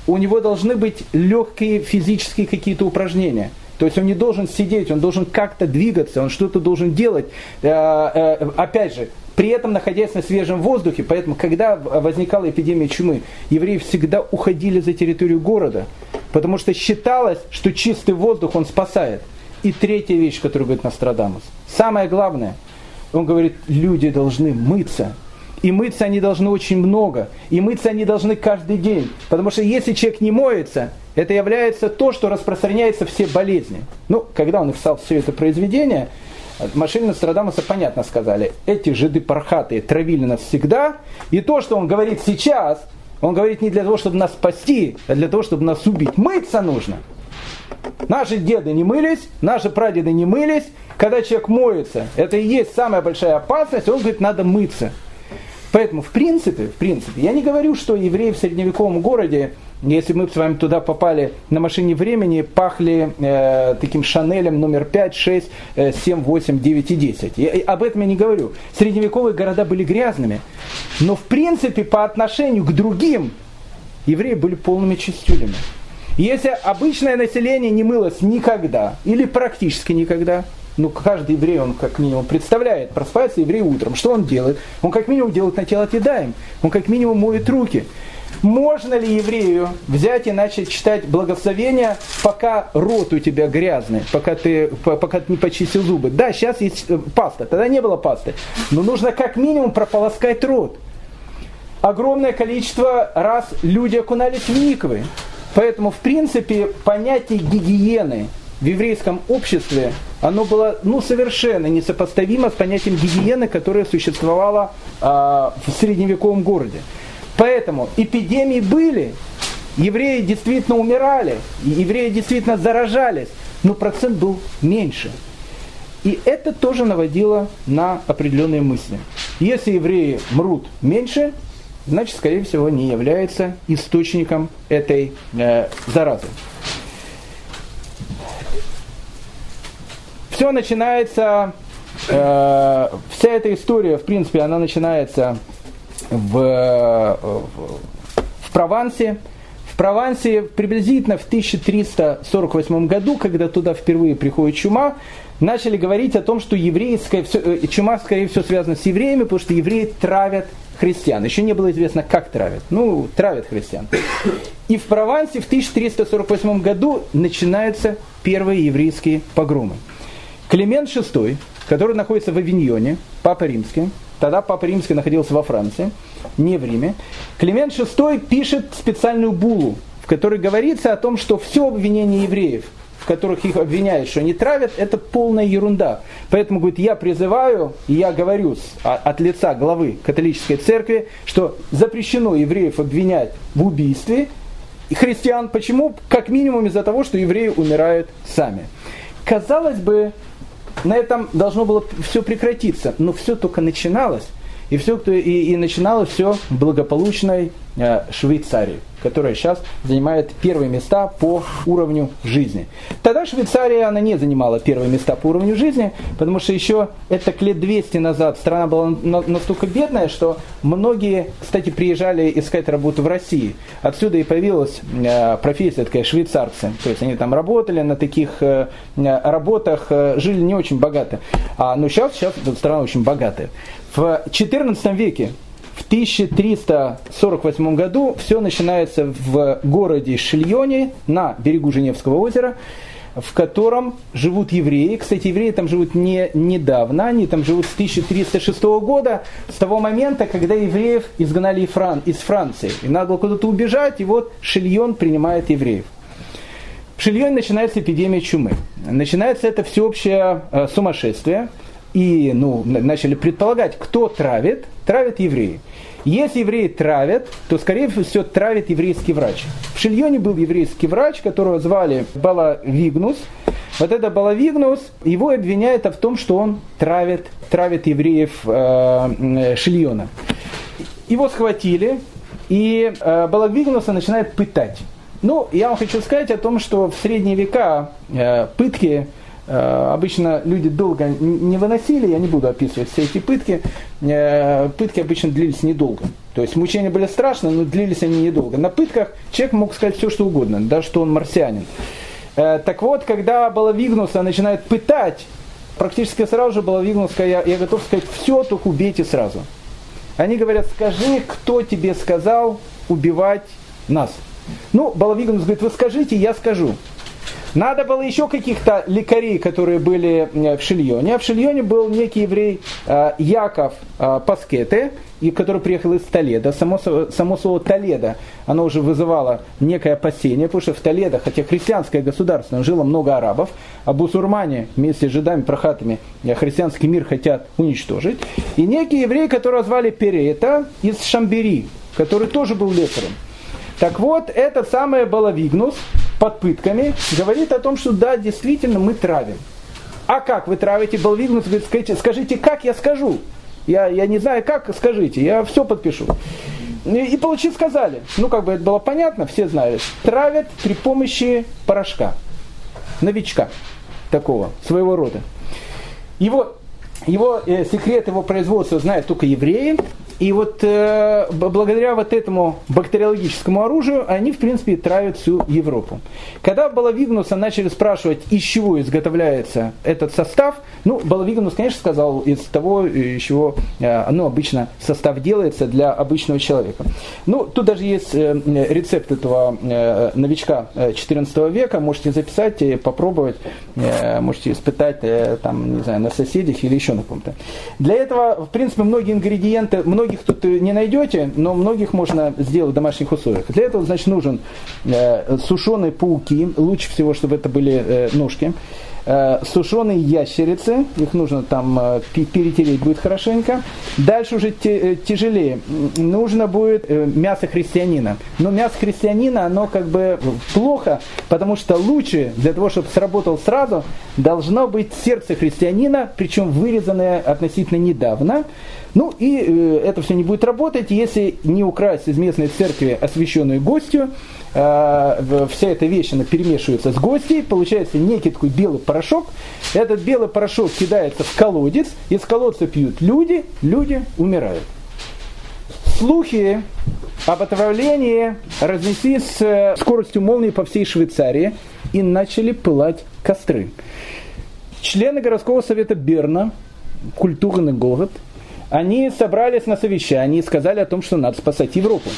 у него должны быть легкие физические какие-то упражнения – то есть он не должен сидеть, он должен как-то двигаться, он что-то должен делать. Э, э, опять же, при этом находясь на свежем воздухе, поэтому, когда возникала эпидемия чумы, евреи всегда уходили за территорию города, потому что считалось, что чистый воздух он спасает. И третья вещь, которую говорит Нострадамус. Самое главное, он говорит, люди должны мыться. И мыться они должны очень много. И мыться они должны каждый день. Потому что если человек не моется, это является то, что распространяется все болезни. Ну, когда он написал все это произведение, Машин Нострадамуса понятно сказали, эти жиды пархатые травили нас всегда, и то, что он говорит сейчас, он говорит не для того, чтобы нас спасти, а для того, чтобы нас убить. Мыться нужно. Наши деды не мылись, наши прадеды не мылись. Когда человек моется, это и есть самая большая опасность, он говорит, надо мыться. Поэтому, в принципе, в принципе, я не говорю, что евреи в средневековом городе если мы с вами туда попали на машине времени, пахли э, таким Шанелем номер 5, 6, э, 7, 8, 9 и 10. Я, об этом я не говорю. Средневековые города были грязными. Но в принципе по отношению к другим евреи были полными чистюлями. Если обычное население не мылось никогда, или практически никогда, ну, каждый еврей, он как минимум представляет, просыпается еврей утром, что он делает? Он как минимум делает на тело тедаем, он как минимум моет руки. Можно ли еврею взять и начать читать благословения, пока рот у тебя грязный, пока ты, пока ты не почистил зубы? Да, сейчас есть э, паста, тогда не было пасты. Но нужно как минимум прополоскать рот. Огромное количество раз люди окунались в никвы. Поэтому, в принципе, понятие гигиены в еврейском обществе, оно было ну, совершенно несопоставимо с понятием гигиены, которое существовало э, в средневековом городе. Поэтому эпидемии были, евреи действительно умирали, евреи действительно заражались, но процент был меньше. И это тоже наводило на определенные мысли. Если евреи мрут меньше, значит, скорее всего, не является источником этой э, заразы. Все начинается, э, вся эта история, в принципе, она начинается в, в Провансе. В Провансе приблизительно в 1348 году, когда туда впервые приходит чума, начали говорить о том, что еврейская, э, чума, скорее всего, связана с евреями, потому что евреи травят христиан. Еще не было известно, как травят. Ну, травят христиан. И в Провансе в 1348 году начинаются первые еврейские погромы. Климент VI, который находится в Авиньоне, Папа Римский, Тогда Папа Римский находился во Франции, не в Риме. Климент VI пишет специальную булу, в которой говорится о том, что все обвинение евреев, в которых их обвиняют, что они травят, это полная ерунда. Поэтому, говорит, я призываю, и я говорю от лица главы католической церкви, что запрещено евреев обвинять в убийстве и христиан. Почему? Как минимум из-за того, что евреи умирают сами. Казалось бы, на этом должно было все прекратиться. Но все только начиналось. И, все, и, и начиналось все в благополучной э, Швейцарии которая сейчас занимает первые места по уровню жизни. Тогда Швейцария, она не занимала первые места по уровню жизни, потому что еще это лет 200 назад страна была настолько бедная, что многие, кстати, приезжали искать работу в России. Отсюда и появилась э, профессия такая швейцарцы. То есть они там работали на таких э, работах, э, жили не очень богато. А, но сейчас, сейчас страна очень богатая. В XIV веке В 1348 году все начинается в городе Шильоне на берегу Женевского озера, в котором живут евреи. Кстати, евреи там живут не недавно, они там живут с 1306 года, с того момента, когда евреев изгнали из Франции. И надо было куда-то убежать, и вот Шильон принимает евреев. В Шильоне начинается эпидемия чумы. Начинается это всеобщее э, сумасшествие. И ну, начали предполагать, кто травит. Травят евреи. Если евреи травят, то, скорее всего, травит еврейский врач. В Шильоне был еврейский врач, которого звали Балавигнус. Вот это Балавигнус, его обвиняют в том, что он травит, травит евреев э, Шильона. Его схватили, и э, Балавигнуса начинают пытать. Ну, я вам хочу сказать о том, что в средние века э, пытки обычно люди долго не выносили, я не буду описывать все эти пытки, э, пытки обычно длились недолго. То есть мучения были страшные, но длились они недолго. На пытках человек мог сказать все, что угодно, даже что он марсианин. Э, так вот, когда Балавигнуса начинают пытать, практически сразу же Балавигнус я, я готов сказать, все, только убейте сразу. Они говорят, скажи, кто тебе сказал убивать нас. Ну, Балавигнус говорит, вы скажите, я скажу. Надо было еще каких-то лекарей, которые были в Шильоне. А в Шильоне был некий еврей э, Яков э, Паскете, и который приехал из Толеда. Само, само слово Толедо, оно уже вызывало некое опасение, потому что в Толедо, хотя христианское государство, жило много арабов, а бусурмане вместе с жидами, прохатами э, христианский мир хотят уничтожить. И некий еврей, которого звали Перета из Шамбери, который тоже был лекарем. Так вот, этот самый Балавигнус под пытками говорит о том, что да, действительно, мы травим. А как вы травите? Говорит, скажите, скажите, как я скажу? Я, я не знаю, как, скажите, я все подпишу. И, и получи сказали. Ну, как бы это было понятно, все знали. Травят при помощи порошка. Новичка такого, своего рода. Его, его э, секрет его производства знают только евреи, и вот э, благодаря вот этому бактериологическому оружию они, в принципе, травят всю Европу. Когда Балавигнуса начали спрашивать, из чего изготовляется этот состав, ну, Балавигнус, конечно, сказал, из того, из чего э, ну, обычно состав делается для обычного человека. Ну, тут даже есть э, рецепт этого э, новичка 14 э, века, можете записать и попробовать, э, можете испытать э, там, не знаю, на соседях или еще на ком-то. Для этого, в принципе, многие ингредиенты, многие многих тут не найдете, но многих можно сделать в домашних условиях. Для этого, значит, нужен э, сушеные пауки, лучше всего, чтобы это были э, ножки, э, сушеные ящерицы, их нужно там э, перетереть будет хорошенько. Дальше уже те, э, тяжелее, нужно будет э, мясо христианина. Но мясо христианина, оно как бы плохо, потому что лучше для того, чтобы сработал сразу, должно быть сердце христианина, причем вырезанное относительно недавно. Ну и э, это все не будет работать, если не украсть из местной церкви освященную гостью, э, вся эта вещь она перемешивается с гостей, получается некий такой белый порошок. Этот белый порошок кидается в колодец, из колодца пьют люди, люди умирают. Слухи об отравлении разнеслись с э, скоростью молнии по всей Швейцарии и начали пылать костры. Члены городского совета Берна, культурный город – они собрались на совещании и сказали о том, что надо спасать Европу.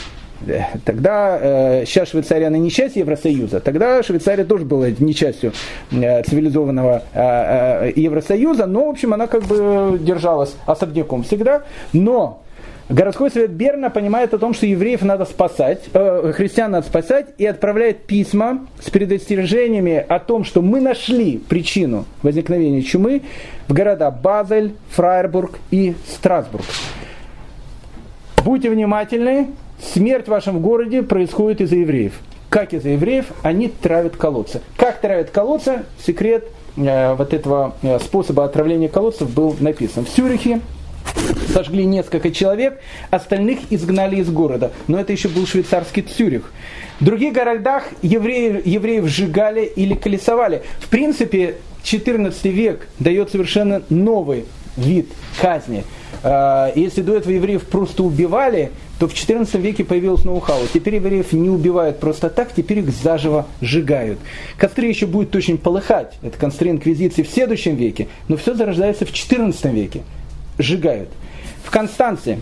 Э, тогда, э, сейчас Швейцария, она не часть Евросоюза, тогда Швейцария тоже была не частью э, цивилизованного э, Евросоюза, но, в общем, она как бы держалась особняком всегда. Но Городской совет Берна понимает о том, что евреев надо спасать, э, христиан надо спасать, и отправляет письма с предостережениями о том, что мы нашли причину возникновения чумы в города Базель, Фрайербург и Страсбург. Будьте внимательны, смерть в вашем городе происходит из-за евреев. Как из-за евреев? Они травят колодцы. Как травят колодцы? Секрет э, вот этого э, способа отравления колодцев был написан в Сюрихе, сожгли несколько человек, остальных изгнали из города. Но это еще был швейцарский Цюрих. В других городах евреев, евреев сжигали или колесовали. В принципе, 14 век дает совершенно новый вид казни. А, если до этого евреев просто убивали, то в 14 веке появилось ноу-хау. Теперь евреев не убивают просто так, теперь их заживо сжигают. Костры еще будут очень полыхать. Это костры инквизиции в следующем веке, но все зарождается в 14 веке. Сжигают. В Констанции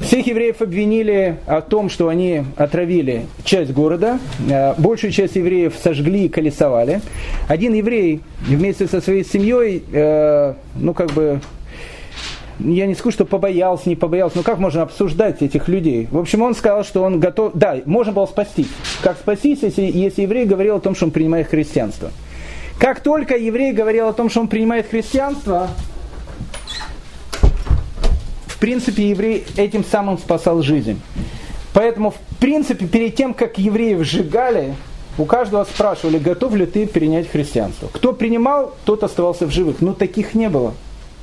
Всех евреев обвинили о том, что они отравили часть города. Э, большую часть евреев сожгли и колесовали. Один еврей вместе со своей семьей, э, ну как бы, я не скажу, что побоялся, не побоялся, но как можно обсуждать этих людей? В общем, он сказал, что он готов, да, можно было спастись. Как спастись, если, если еврей говорил о том, что он принимает христианство? Как только еврей говорил о том, что он принимает христианство, принципе, еврей этим самым спасал жизнь. Поэтому, в принципе, перед тем, как евреев сжигали, у каждого спрашивали, готов ли ты принять христианство. Кто принимал, тот оставался в живых. Но таких не было.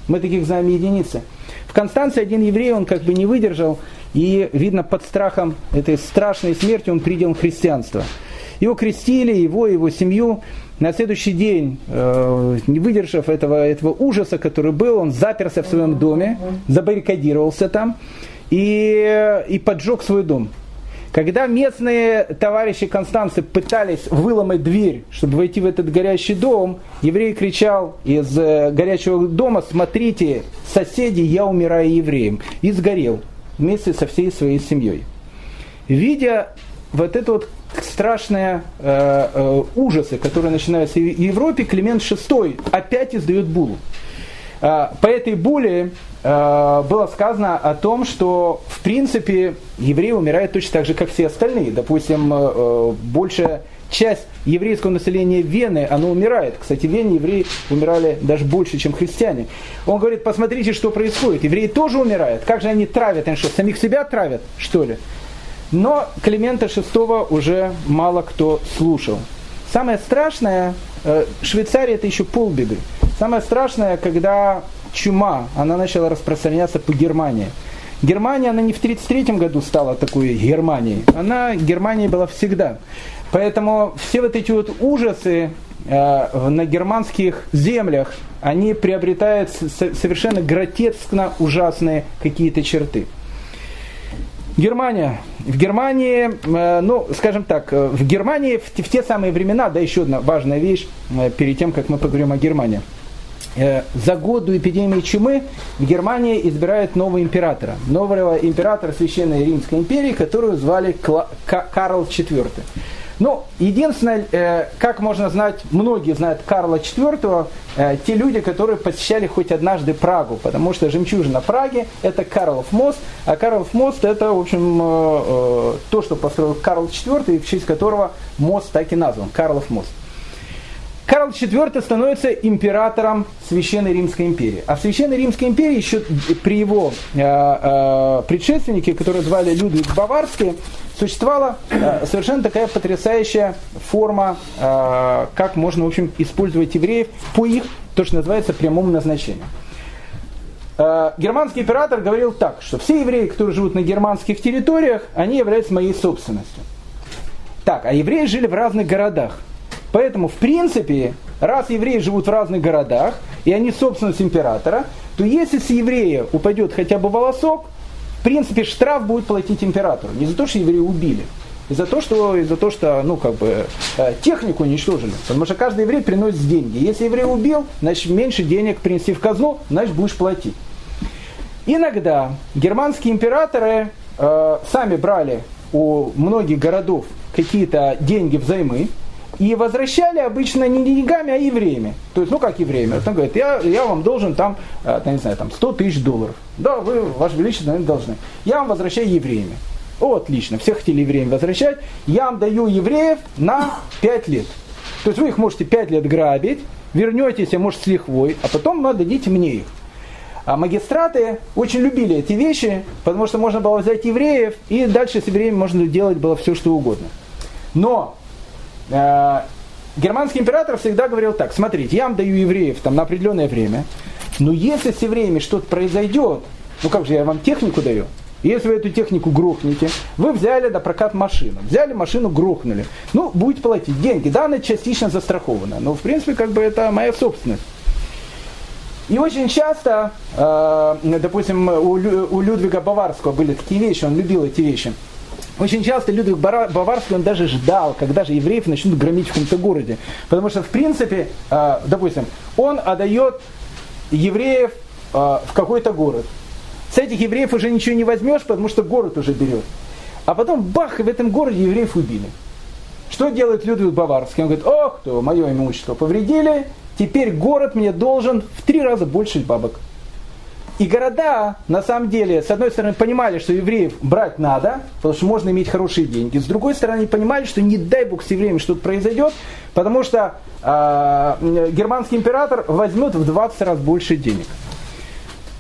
Мы таких знаем единицы. В Констанции один еврей, он как бы не выдержал, и, видно, под страхом этой страшной смерти он принял христианство. Его крестили, его, его семью. На следующий день, э, не выдержав этого, этого ужаса, который был, он заперся в своем доме, забаррикадировался там и, и поджег свой дом. Когда местные товарищи Констанции пытались выломать дверь, чтобы войти в этот горящий дом, еврей кричал из э, горячего дома, смотрите, соседи, я умираю евреем. И сгорел вместе со всей своей семьей. Видя вот это вот страшные э, э, ужасы, которые начинаются в Европе, Климент VI опять издает булу. Э, по этой буле э, было сказано о том, что в принципе евреи умирают точно так же, как все остальные. Допустим, э, э большая часть еврейского населения Вены, оно умирает. Кстати, в Вене евреи умирали даже больше, чем христиане. Он говорит, посмотрите, что происходит. Евреи тоже умирают. Как же они травят? Они что, самих себя травят, что ли? Но Климента VI уже мало кто слушал. Самое страшное, э, Швейцария это еще полбеды. Самое страшное, когда чума, она начала распространяться по Германии. Германия, она не в 1933 году стала такой Германией. Она Германией была всегда. Поэтому все вот эти вот ужасы э, на германских землях, они приобретают совершенно гротескно ужасные какие-то черты. Германия. В Германии, э, ну, скажем так, э, в Германии в, в те самые времена, да, еще одна важная вещь, э, перед тем, как мы поговорим о Германии. За год до эпидемии чумы в Германии избирают нового императора. Нового императора Священной Римской империи, которую звали Карл IV. Ну, единственное, э, как можно знать, многие знают Карла IV, э, те люди, которые посещали хоть однажды Прагу, потому что жемчужина Праги – это Карлов мост, а Карлов мост – это, в общем, э, то, что построил Карл IV, в честь которого мост так и назван – Карлов мост. Карл IV становится императором Священной Римской империи. А в Священной Римской империи еще при его э, э, предшественнике, который звали Людвиг Баварский, существовала э, совершенно такая потрясающая форма, э, как можно, в общем, использовать евреев по их, то, что называется, прямому назначению. Э, германский император говорил так, что все евреи, которые живут на германских территориях, они являются моей собственностью. Так, а евреи жили в разных городах. Поэтому, в принципе, раз евреи живут в разных городах, и они собственность императора, то если с еврея упадет хотя бы волосок, в принципе, штраф будет платить императору. Не за то, что евреи убили, из-за того, что, из-за того, что ну, как бы, э, технику уничтожили. Потому что каждый еврей приносит деньги. Если еврей убил, значит меньше денег принести в казну, значит будешь платить. Иногда германские императоры э, сами брали у многих городов какие-то деньги взаймы, и возвращали обычно не деньгами, а евреями. То есть, ну как евреями? Он говорит, я, я вам должен там, э, не знаю, там 100 тысяч долларов. Да, вы, Ваше Величество, наверное, должны. Я вам возвращаю евреями. О, отлично, все хотели евреям возвращать. Я вам даю евреев на 5 лет. То есть вы их можете 5 лет грабить, вернетесь, а может, с лихвой, а потом дадите мне их. А магистраты очень любили эти вещи, потому что можно было взять евреев, и дальше с евреями можно делать было все, что угодно. Но германский император всегда говорил так, смотрите, я вам даю евреев там, на определенное время, но если с евреями что-то произойдет, ну как же, я вам технику даю, если вы эту технику грохнете, вы взяли на прокат машину, взяли машину, грохнули, ну, будете платить деньги, да, она частично застрахована, но в принципе как бы это моя собственность. И очень часто, э, допустим, у Людвига Баварского были такие вещи, он любил эти вещи – очень часто Людвиг Баварский, он даже ждал, когда же евреев начнут громить в каком-то городе. Потому что, в принципе, а, допустим, он отдает евреев а, в какой-то город. С этих евреев уже ничего не возьмешь, потому что город уже берет. А потом бах, и в этом городе евреев убили. Что делает Людвиг Баварский? Он говорит, ох, то мое имущество повредили, теперь город мне должен в три раза больше бабок. И города, на самом деле, с одной стороны, понимали, что евреев брать надо, потому что можно иметь хорошие деньги. С другой стороны, понимали, что не дай бог с евреями что-то произойдет, потому что э, германский император возьмет в 20 раз больше денег.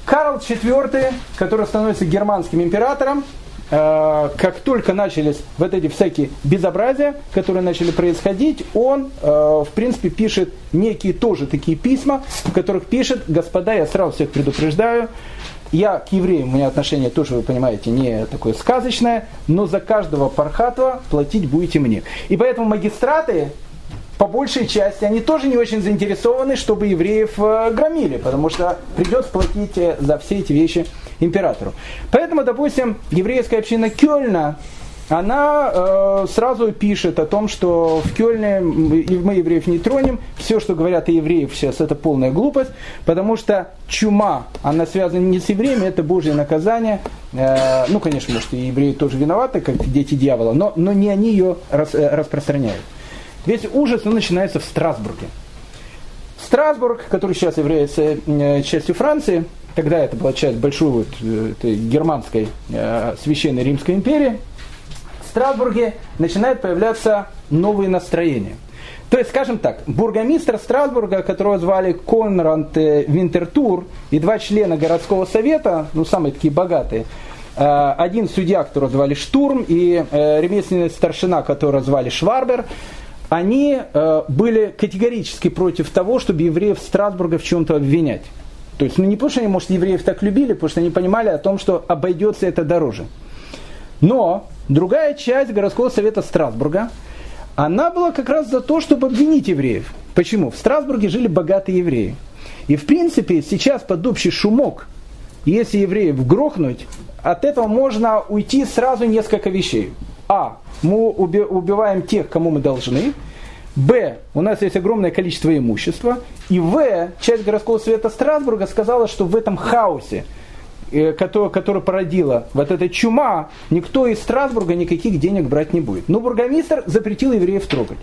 Карл IV, который становится германским императором, как только начались вот эти всякие безобразия, которые начали происходить, он, э, в принципе, пишет некие тоже такие письма, в которых пишет, господа, я сразу всех предупреждаю, я к евреям, у меня отношение тоже, вы понимаете, не такое сказочное, но за каждого пархатова платить будете мне. И поэтому магистраты, по большей части, они тоже не очень заинтересованы, чтобы евреев э, громили, потому что придется платить за все эти вещи императору. Поэтому, допустим, еврейская община Кёльна, она э, сразу пишет о том, что в Кёльне мы евреев не тронем, все, что говорят о евреев сейчас, это полная глупость, потому что чума, она связана не с евреями, это Божье наказание. Э, ну, конечно, может, и евреи тоже виноваты, как дети дьявола, но, но не они ее рас, э, распространяют. Весь ужас он начинается в Страсбурге. Страсбург, который сейчас является э, частью Франции, тогда это была часть большой вот, э, этой германской э, священной Римской империи, в Страсбурге начинают появляться новые настроения. То есть, скажем так, бургомистр Страсбурга, которого звали Конрад э, Винтертур, и два члена городского совета, ну, самые такие богатые, один судья, которого звали Штурм, и ремесленный старшина, которого звали Шварбер, они были категорически против того, чтобы евреев Страсбурга в чем-то обвинять. То есть, ну не потому, что они, может, евреев так любили, потому что они понимали о том, что обойдется это дороже. Но другая часть городского совета Страсбурга, она была как раз за то, чтобы обвинить евреев. Почему? В Страсбурге жили богатые евреи. И в принципе сейчас под общий шумок, если евреев грохнуть, от этого можно уйти сразу несколько вещей. А. Мы убиваем тех, кому мы должны. Б. У нас есть огромное количество имущества. И В. Часть городского совета Страсбурга сказала, что в этом хаосе, э, который, который породила вот эта чума, никто из Страсбурга никаких денег брать не будет. Но бургомистр запретил евреев трогать.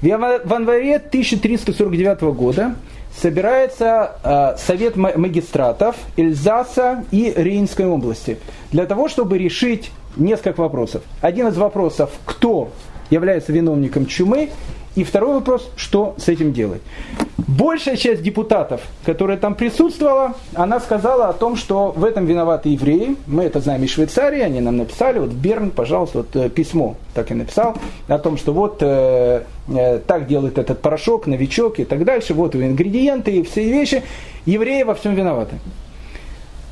В январе 1349 года собирается э, совет магистратов Эльзаса и Рейнской области для того, чтобы решить несколько вопросов. Один из вопросов, кто является виновником чумы, и второй вопрос, что с этим делать. Большая часть депутатов, которая там присутствовала, она сказала о том, что в этом виноваты евреи. Мы это знаем из Швейцарии, они нам написали, вот Берн, пожалуйста, вот э, письмо так и написал, о том, что вот э, так делает этот порошок, новичок и так дальше, вот ингредиенты и все вещи. Евреи во всем виноваты.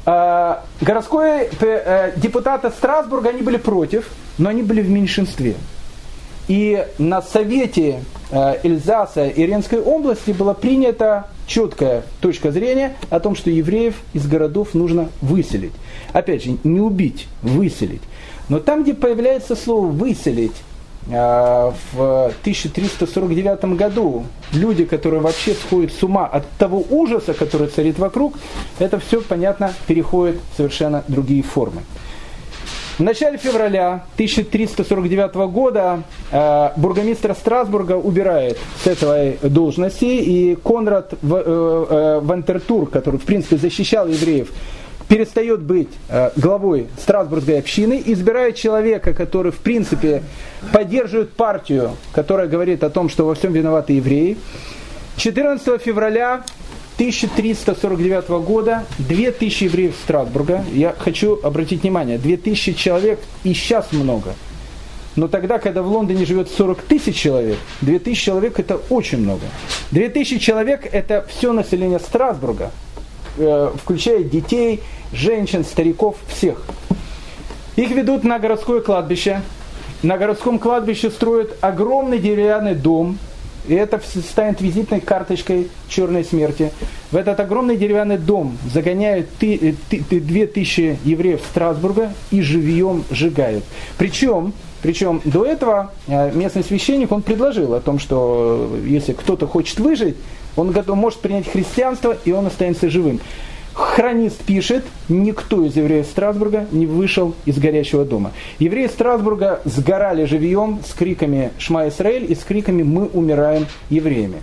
Э, городской э, депутаты Страсбурга, они были против, но они были в меньшинстве. И на совете э, Эльзаса и Ренской области была принята четкая точка зрения о том, что евреев из городов нужно выселить. Опять же, не убить, выселить. Но там, где появляется слово «выселить», э, в 1349 году люди, которые вообще сходят с ума от того ужаса, который царит вокруг, это все, понятно, переходит в совершенно другие формы. В начале февраля 1349 года э, бургомистр Страсбурга убирает с этой должности, и Конрад э, э, Вантертур, который в принципе защищал евреев, перестает быть э, главой Страсбургской общины, избирает человека, который в принципе поддерживает партию, которая говорит о том, что во всем виноваты евреи. 14 февраля 1349 года 2000 евреев Страсбурга. Я хочу обратить внимание, 2000 человек и сейчас много. Но тогда, когда в Лондоне живет 40 тысяч человек, 2000 человек это очень много. 2000 человек это все население Страсбурга, включая детей, женщин, стариков, всех. Их ведут на городское кладбище. На городском кладбище строят огромный деревянный дом, и это станет визитной карточкой черной смерти. В этот огромный деревянный дом загоняют ты, ты, ты, две тысячи евреев Страсбурга и живьем сжигают. Причем, причем до этого э, местный священник, он предложил о том, что если кто-то хочет выжить, он готов, может принять христианство, и он останется живым. Хронист пишет, никто из евреев Страсбурга не вышел из горящего дома. Евреи Страсбурга сгорали живьем с криками «Шма Исраэль» и с криками «Мы умираем евреями».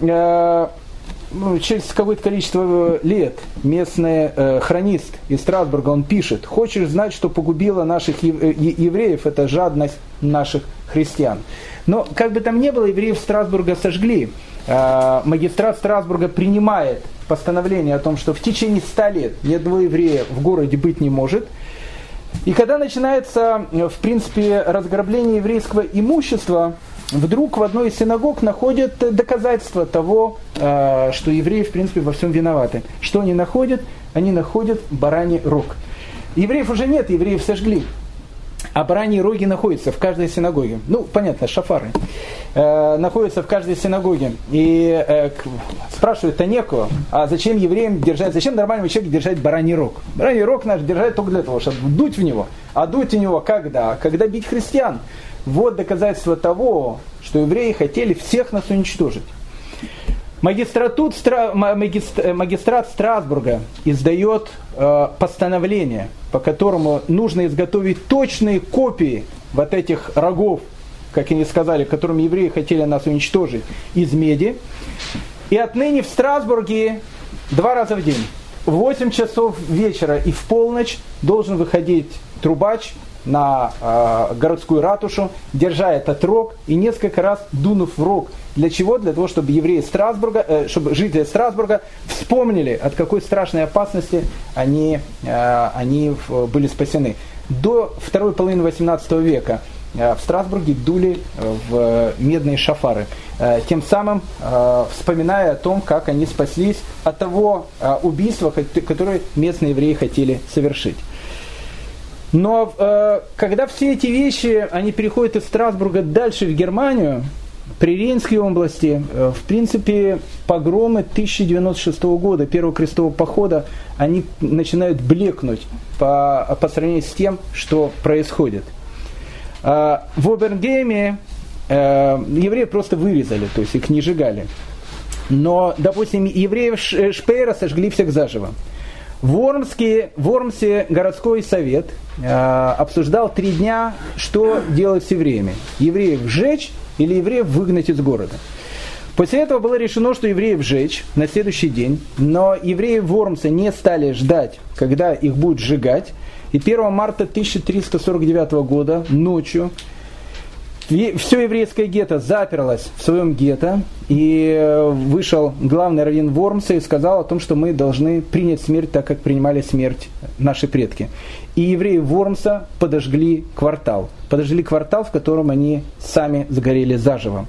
Э, ну, через какое-то количество лет местный э, хронист из Страсбурга, он пишет, хочешь знать, что погубило наших э, евреев, это жадность наших христиан. Но как бы там ни было, евреев Страсбурга сожгли. Э, магистрат Страсбурга принимает постановление о том, что в течение ста лет ни одного еврея в городе быть не может. И когда начинается, в принципе, разграбление еврейского имущества, вдруг в одной из синагог находят доказательства того, э, что евреи, в принципе, во всем виноваты. Что они находят? Они находят бараний рог. Евреев уже нет, евреев сожгли. А бараньи роги находятся в каждой синагоге. Ну, понятно, шафары. Э, находятся в каждой синагоге. И э, спрашивают некого, а зачем евреям держать, зачем нормальному человеку держать бараний рог? Бараний рог наш держать только для того, чтобы дуть в него. А дуть в него когда? Когда бить христиан. Вот доказательство того, что евреи хотели всех нас уничтожить. Магистратут, магистрат Страсбурга издает э, постановление, по которому нужно изготовить точные копии вот этих рогов, как они сказали, которыми евреи хотели нас уничтожить, из меди. И отныне в Страсбурге два раза в день, в 8 часов вечера и в полночь должен выходить трубач на э, городскую ратушу, держа этот рог и несколько раз дунув в рог. Для чего? Для того, чтобы евреи Страсбурга, э, чтобы жители Страсбурга вспомнили, от какой страшной опасности они, э, они были спасены. До второй половины 18 века э, в Страсбурге дули э, в медные шафары, э, тем самым вспоминая о том, как они спаслись от того убийства, которое местные евреи хотели совершить. Но э, когда все эти вещи, они переходят из Страсбурга дальше в Германию, при Рейнской области, э, в принципе, погромы 1096 года, первого крестового похода, они начинают блекнуть по, по сравнению с тем, что происходит. Э, в Обергейме э, евреев просто вырезали, то есть их не сжигали. Но, допустим, евреев Шпейра сожгли всех заживо. В Вормске, Вормсе городской совет э, обсуждал три дня, что делать с евреями. Евреев сжечь или евреев выгнать из города. После этого было решено, что евреев сжечь на следующий день, но евреи Вормса не стали ждать, когда их будут сжигать. И 1 марта 1349 года ночью все еврейское гетто заперлось в своем гетто, и э, вышел главный раввин Вормса и сказал о том, что мы должны принять смерть так, как принимали смерть наши предки. И евреи Вормса подожгли квартал. Подожгли квартал, в котором они сами загорели заживо.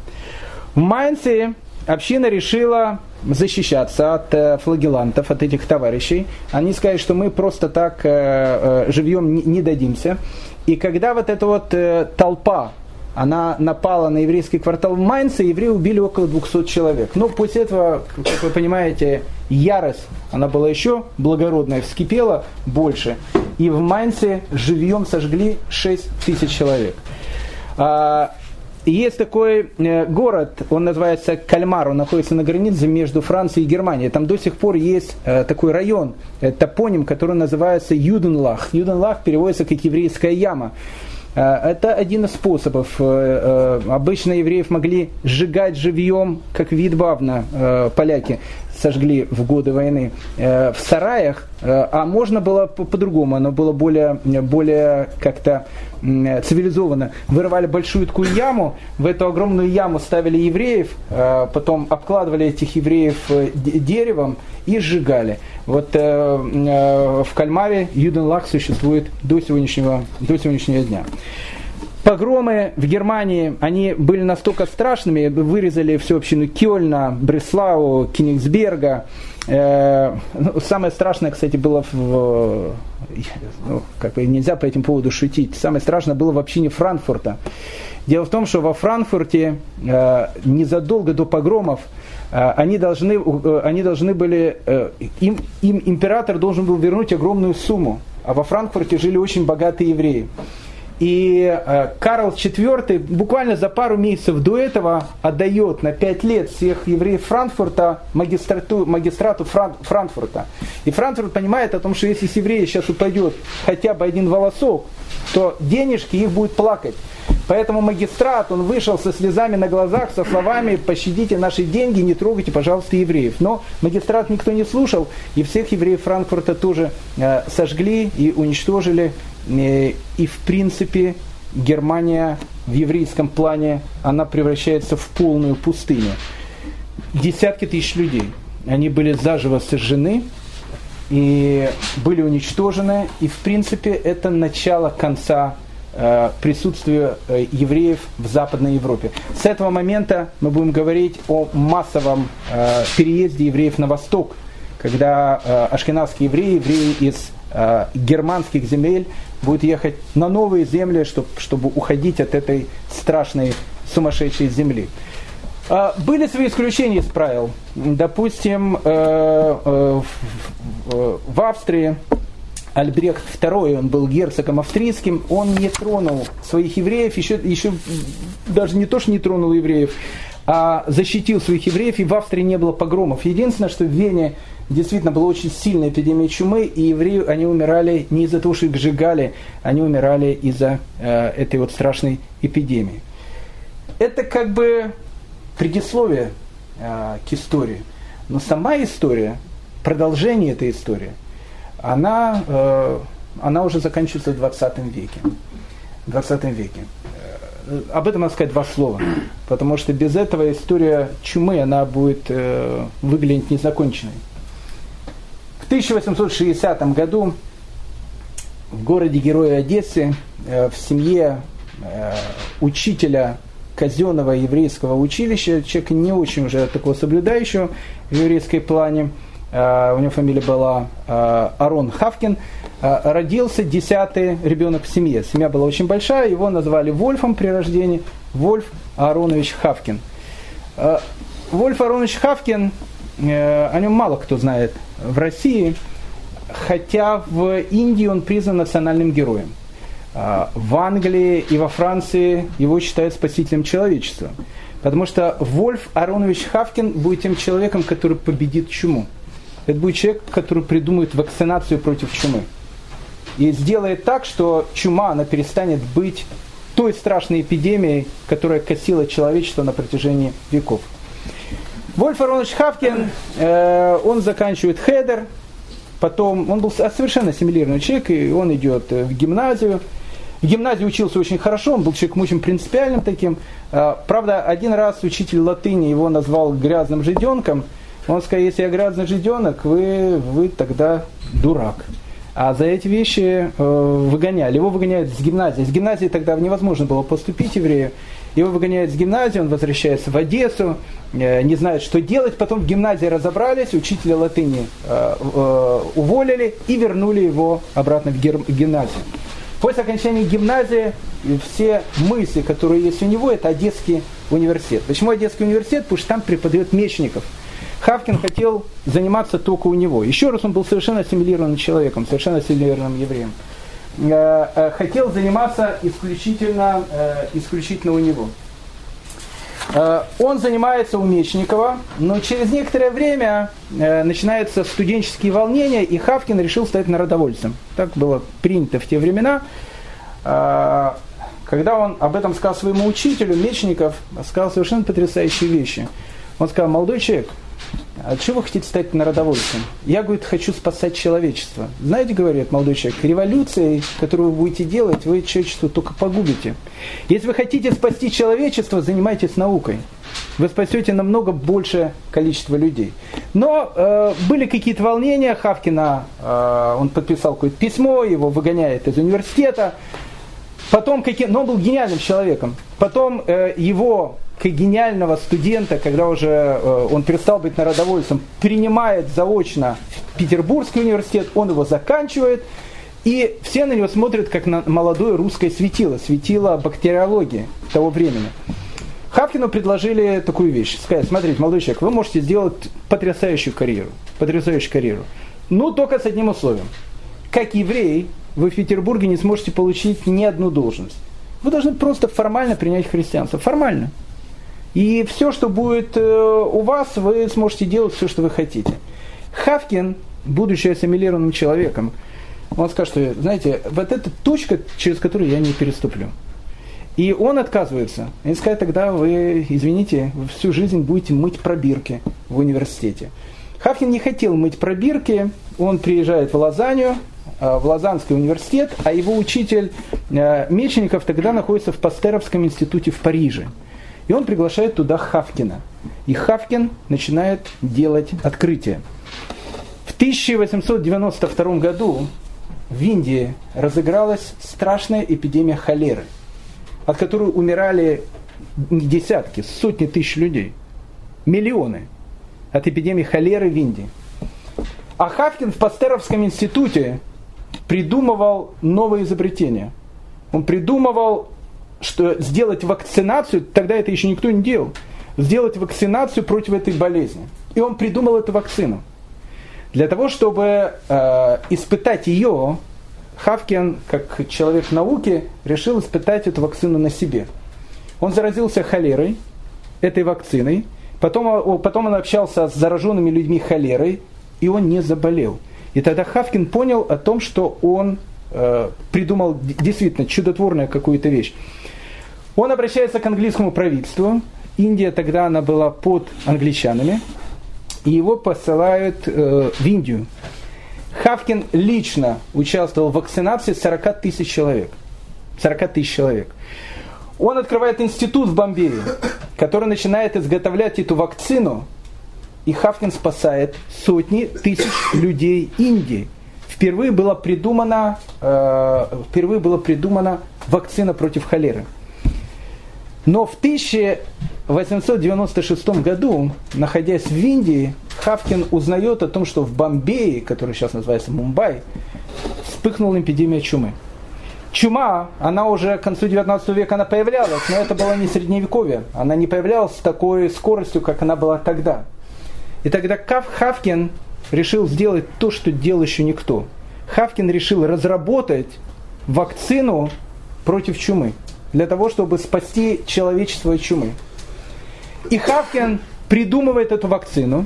В Майнце община решила защищаться от э, флагелантов, от этих товарищей. Они сказали, что мы просто так э, живьем не дадимся. И когда вот эта вот толпа она напала на еврейский квартал в Майнце, евреи убили около 200 человек. Но после этого, как вы понимаете, ярость, она была еще благородная, вскипела больше. И в Майнце живьем сожгли 6 тысяч человек. А, есть такой э, город, он называется Кальмар, он находится на границе между Францией и Германией. Там до сих пор есть э, такой район, э, топоним, который называется Юденлах. Юденлах переводится как еврейская яма. Э, это один из способов. Э, э, обычно евреев могли сжигать живьем, как вид бавна, поляки сожгли в годы войны в сараях, а можно было по-другому, оно было более, более как-то цивилизованно. Вырывали большую такую яму, в эту огромную яму ставили евреев, потом обкладывали этих евреев деревом и сжигали. Вот э, э, в Кальмаре Юденлах существует до сегодняшнего, до сегодняшнего дня. Погромы в Германии, они были настолько страшными, вырезали всю общину Кёльна, Бреслау, Кенигсберга. Э, ну, самое страшное, кстати, было в... Ну, как бы нельзя по этим поводу шутить. Самое страшное было в общине Франкфурта. Дело в том, что во Франкфурте э, незадолго до погромов э, они должны, они должны были, им, им император должен был вернуть огромную сумму, а во Франкфурте жили очень богатые евреи. И э, Карл IV буквально за пару месяцев до этого отдает на пять лет всех евреев Франкфурта магистрату, магистрату Фран, Франкфурта. И Франкфурт понимает о том, что если с еврея сейчас упадет хотя бы один волосок, то денежки их будет плакать. Поэтому магистрат, он вышел со слезами на глазах, со словами «пощадите наши деньги, не трогайте, пожалуйста, евреев». Но магистрат никто не слушал, и всех евреев Франкфурта тоже э, сожгли и уничтожили. Э, и в принципе Германия в еврейском плане, она превращается в полную пустыню. Десятки тысяч людей, они были заживо сожжены, и были уничтожены, и в принципе это начало конца присутствию э, евреев в Западной Европе. С этого момента мы будем говорить о массовом э, переезде евреев на восток, когда ашкенадские евреи, евреи из германских земель будут ехать на новые земли, чтобы, чтобы уходить от этой страшной сумасшедшей земли. Были свои исключения из правил. Допустим, в Австрии Альбрехт II, он был герцогом австрийским, он не тронул своих евреев, еще, еще даже не то, что не тронул евреев, а защитил своих евреев, и в Австрии не было погромов. Единственное, что в Вене действительно была очень сильная эпидемия чумы, и евреи, они умирали не из-за того, что их сжигали, они умирали из-за э, этой вот страшной эпидемии. Это как бы предисловие э, к истории. Но сама история, продолжение этой истории – она, э, она уже заканчивается в 20 веке. В 20 веке. Э, об этом надо сказать два слова, потому что без этого история чумы, она будет э, выглядеть незаконченной. В 1860 году в городе Героя Одессы в семье учителя казенного еврейского училища, человека не очень уже такого соблюдающего в еврейской плане, у него фамилия была э, Арон Хавкин, э, родился десятый ребенок в семье. Семья была очень большая, его назвали Вольфом при рождении, Вольф Аронович Хавкин. Вольф Аронович Хавкин, о нем мало кто знает в России, хотя в Индии он признан национальным героем. В Англии и во Франции его считают спасителем человечества. Потому что Вольф Аронович Хавкин будет тем человеком, который победит чуму. Это будет человек, который придумает вакцинацию против чумы. И сделает так, что чума, она перестанет быть той страшной эпидемией, которая косила человечество на протяжении веков. Вольф Аронович Хавкин, э, он заканчивает хедер, потом, он был совершенно ассимилированный человек, и он идет э, в гимназию. В гимназии учился очень хорошо, он был человеком очень принципиальным таким. Э, правда, один раз учитель латыни его назвал грязным жиденком – он сказал, если я грязный жиденок, вы, вы тогда дурак. А за эти вещи э, выгоняли. Его выгоняют с гимназии. С гимназии тогда невозможно было поступить еврею. Его выгоняют с гимназии, он возвращается в Одессу, э, не знает, что делать. Потом в гимназии разобрались, учителя латыни э, э, уволили и вернули его обратно в, гер- гимназию. После окончания гимназии все мысли, которые есть у него, это Одесский университет. Почему Одесский университет? Потому что там преподает Мечников – Хавкин хотел заниматься только у него. Еще раз, он был совершенно ассимилированным человеком, совершенно ассимилированным евреем. Э, э, хотел заниматься исключительно, э, исключительно у него. Он занимается у Мечникова, но через некоторое время начинаются студенческие волнения, и Хавкин решил стать народовольцем. Так было принято в те времена. Когда он об этом сказал своему учителю, Мечников сказал совершенно потрясающие вещи. Он сказал, молодой человек, а чего вы хотите стать народовольцем? Я, говорит, хочу спасать человечество. Знаете, говорит молодой человек, революцией, которую вы будете делать, вы человечество только погубите. Если вы хотите спасти человечество, занимайтесь наукой. Вы спасете намного большее количество людей. Но э, были какие-то волнения, Хавкина, э, он подписал какое-то письмо, его выгоняет из университета. Потом, какие, но он был гениальным человеком. Потом э, его гениального студента, когда уже э, он перестал быть народовольцем, принимает заочно Петербургский университет, он его заканчивает, и все на него смотрят как на молодое русское светило, светило бактериологии того времени. Хавкину предложили такую вещь. Сказать, смотрите, молодой человек, вы можете сделать потрясающую карьеру. Потрясающую карьеру. Ну, только с одним условием. Как еврей, вы в Петербурге не сможете получить ни одну должность. Вы должны просто формально принять христианство. Формально. И все, что будет э, у вас, вы сможете делать все, что вы хотите. Хавкин, будучи ассимилированным человеком, он скажет, что, знаете, вот эта точка, через которую я не переступлю. И он отказывается. И сказать, тогда вы, извините, всю жизнь будете мыть пробирки в университете. Хавкин не хотел мыть пробирки, он приезжает в Лозанию, э, в Лозанский университет, а его учитель э, Мечеников тогда находится в Пастеровском институте в Париже. И он приглашает туда Хавкина. И Хавкин начинает делать открытие. В 1892 году в Индии разыгралась страшная эпидемия холеры, от которой умирали десятки, сотни тысяч людей, миллионы от эпидемии холеры в Индии. А Хавкин в Пастеровском институте придумывал новое изобретение. Он придумывал, что сделать вакцинацию, тогда это еще никто не делал, сделать вакцинацию против этой болезни. И он придумал эту вакцину. Для того, чтобы э, испытать ее, Хавкин, как человек науки, решил испытать эту вакцину на себе. Он заразился холерой, этой вакциной, потом, потом он общался с зараженными людьми холерой, и он не заболел. И тогда Хавкин понял о том, что он э, придумал действительно чудотворную какую-то вещь. Он обращается к английскому правительству. Индия тогда она была под англичанами и его посылают э, в Индию. Хавкин лично участвовал в вакцинации 40 тысяч человек. 40 тысяч человек. Он открывает институт в Бомбее, который начинает изготовлять эту вакцину, и Хавкин спасает сотни тысяч людей Индии. Впервые была придумана, э, впервые была придумана вакцина против холеры. Но в 1896 году, находясь в Индии, Хавкин узнает о том, что в Бомбее, который сейчас называется Мумбай, вспыхнула эпидемия чумы. Чума, она уже к концу 19 века она появлялась, но это было не средневековье. Она не появлялась с такой скоростью, как она была тогда. И тогда Хавкин решил сделать то, что делал еще никто. Хавкин решил разработать вакцину против чумы для того, чтобы спасти человечество от чумы. И Хавкин придумывает эту вакцину,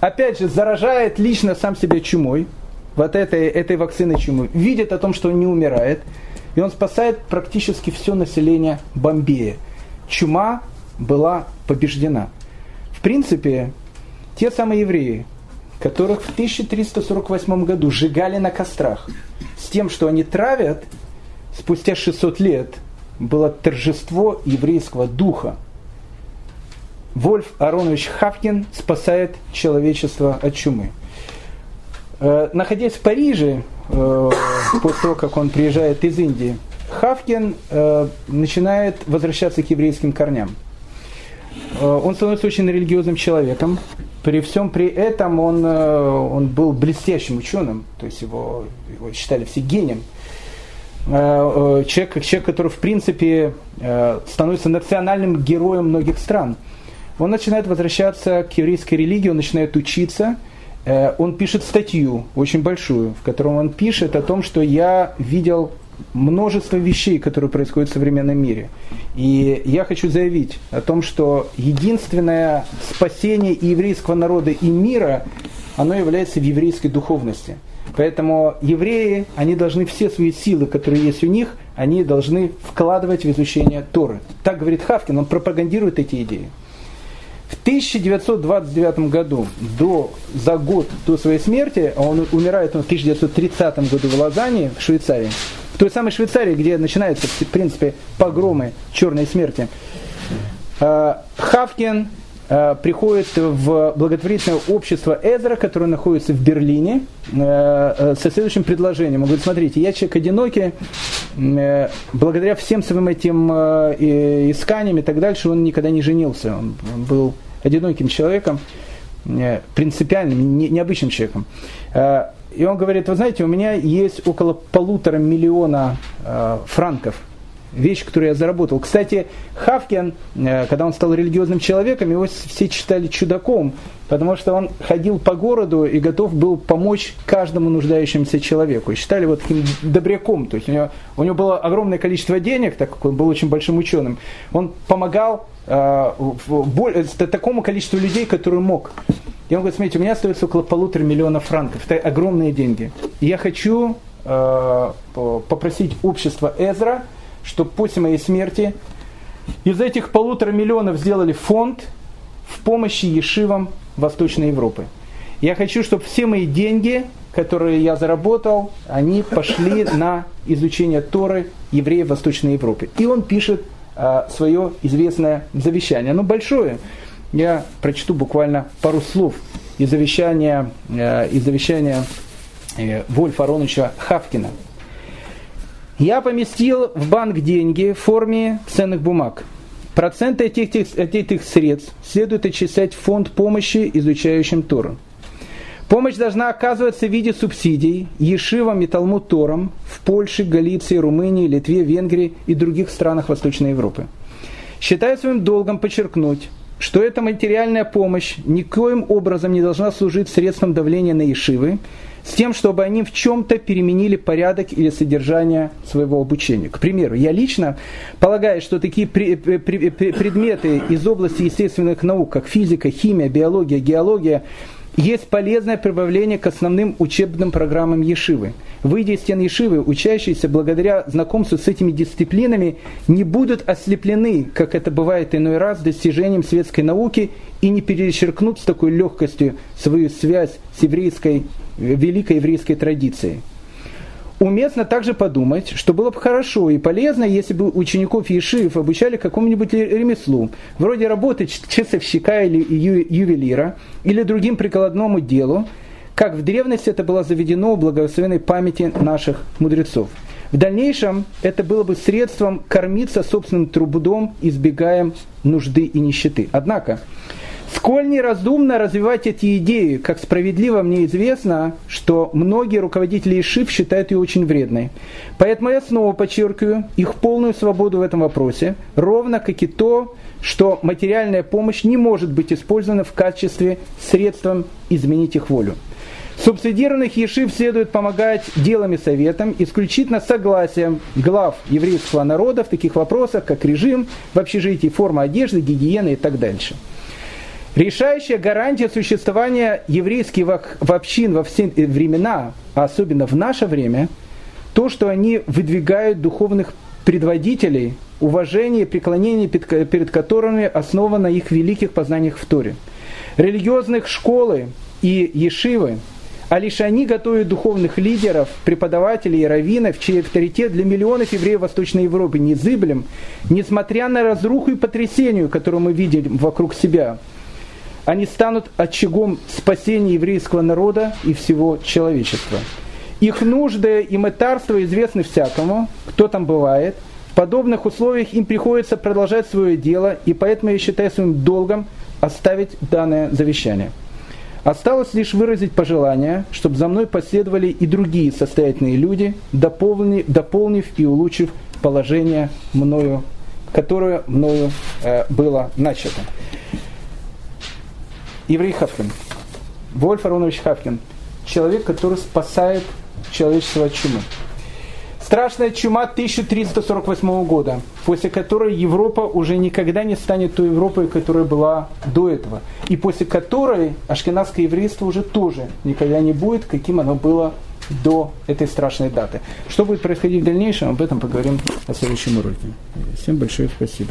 опять же, заражает лично сам себя чумой, вот этой, этой вакциной чумы, видит о том, что он не умирает, и он спасает практически все население Бомбея. Чума была побеждена. В принципе, те самые евреи, которых в 1348 году сжигали на кострах, с тем, что они травят, спустя 600 лет было торжество еврейского духа. Вольф Аронович Хавкин спасает человечество от чумы. Э, находясь в Париже, э, после того, как он приезжает из Индии, Хавкин э, начинает возвращаться к еврейским корням. Он становится очень религиозным человеком. При всем при этом он, он был блестящим ученым, то есть его, его считали все гением. Э, э, человек, человек, который в принципе э, становится национальным героем многих стран. Он начинает возвращаться к еврейской религии, он начинает учиться, он пишет статью очень большую, в которой он пишет о том, что я видел множество вещей, которые происходят в современном мире. И я хочу заявить о том, что единственное спасение еврейского народа, и мира, оно является в еврейской духовности – Поэтому евреи, они должны все свои силы, которые есть у них, они должны вкладывать в изучение Торы. Так говорит Хавкин, он пропагандирует эти идеи. В 1929 году, до, за год до своей смерти, а он умирает в 1930 году в Лозанне, в Швейцарии, в той самой Швейцарии, где начинаются, в принципе, погромы черной смерти, э, Хавкин приходит в благотворительное общество Эзера, которое находится в Берлине, э, э, со следующим предложением. Он говорит, смотрите, я человек одинокий, благодаря всем своим этим исканиям и так дальше, он никогда не женился. Он был одиноким человеком, принципиальным, необычным человеком. И он говорит, вы знаете, у меня есть около полутора миллиона франков. Вещь, которую я заработал. Кстати, Хавкин, э, когда он стал религиозным человеком, его все читали чудаком, потому что он ходил по городу и готов был помочь каждому нуждающемуся человеку. И считали его таким добряком. То есть у него, у него было огромное количество денег, так как он был очень большим ученым. Он помогал э, такому количеству людей, который мог. И он говорит, смотрите, у меня остается около полутора миллионов франков. Это огромные деньги. И я хочу э, попросить общество Эзра, чтобы после моей смерти из этих полутора миллионов сделали фонд в помощи ешивам Восточной Европы. Я хочу, чтобы все мои деньги, которые я заработал, они пошли на изучение Торы евреев Восточной Европы. И он пишет э, свое известное завещание. Оно большое. Я прочту буквально пару слов из завещания, э, из завещания э, Вольфа Ароновича Хавкина. Я поместил в банк деньги в форме ценных бумаг. Проценты этих, этих, этих средств следует отчислять в фонд помощи изучающим Тору. Помощь должна оказываться в виде субсидий Ешивам и Талмуд Торам в Польше, Галиции, Румынии, Литве, Венгрии и других странах Восточной Европы. Считаю своим долгом подчеркнуть, что эта материальная помощь никоим образом не должна служить средством давления на Ешивы, с тем, чтобы они в чем-то переменили порядок или содержание своего обучения. К примеру, я лично полагаю, что такие предметы из области естественных наук, как физика, химия, биология, геология, есть полезное прибавление к основным учебным программам Ешивы. Выйдя из стен Ешивы, учащиеся благодаря знакомству с этими дисциплинами не будут ослеплены, как это бывает иной раз, достижением светской науки и не перечеркнут с такой легкостью свою связь с еврейской, великой еврейской традицией уместно также подумать, что было бы хорошо и полезно, если бы учеников Ешив обучали какому-нибудь ремеслу, вроде работы часовщика или ювелира, или другим прикладному делу, как в древности это было заведено в благословенной памяти наших мудрецов. В дальнейшем это было бы средством кормиться собственным трудом, избегая нужды и нищеты. Однако, Сколь неразумно развивать эти идеи, как справедливо мне известно, что многие руководители ИШИФ считают ее очень вредной. Поэтому я снова подчеркиваю их полную свободу в этом вопросе, ровно как и то, что материальная помощь не может быть использована в качестве средством изменить их волю. Субсидированных ешив следует помогать делом и советом исключительно согласием глав еврейского народа в таких вопросах, как режим в общежитии, форма одежды, гигиена и так дальше. Решающая гарантия существования еврейских общин во все времена, а особенно в наше время, то, что они выдвигают духовных предводителей, уважение и преклонение перед которыми основано их великих познаниях в Торе. Религиозных школы и ешивы, а лишь они готовят духовных лидеров, преподавателей и раввинов, чей авторитет для миллионов евреев Восточной Европы незыблем, несмотря на разруху и потрясению, которую мы видим вокруг себя – они станут очагом спасения еврейского народа и всего человечества. Их нужды и мытарства известны всякому, кто там бывает. В подобных условиях им приходится продолжать свое дело, и поэтому я считаю своим долгом оставить данное завещание. Осталось лишь выразить пожелание, чтобы за мной последовали и другие состоятельные люди, дополнив, дополнив и улучшив положение мною, которое мною э, было начато. Еврей Хавкин, Вольф Аронович Хавкин, человек, который спасает человечество от чумы. Страшная чума 1348 года, после которой Европа уже никогда не станет той Европой, которая была до этого. И после которой ашкенадское еврейство уже тоже никогда не будет, каким оно было до этой страшной даты. Что будет происходить в дальнейшем, об этом поговорим на следующем уроке. Всем большое спасибо.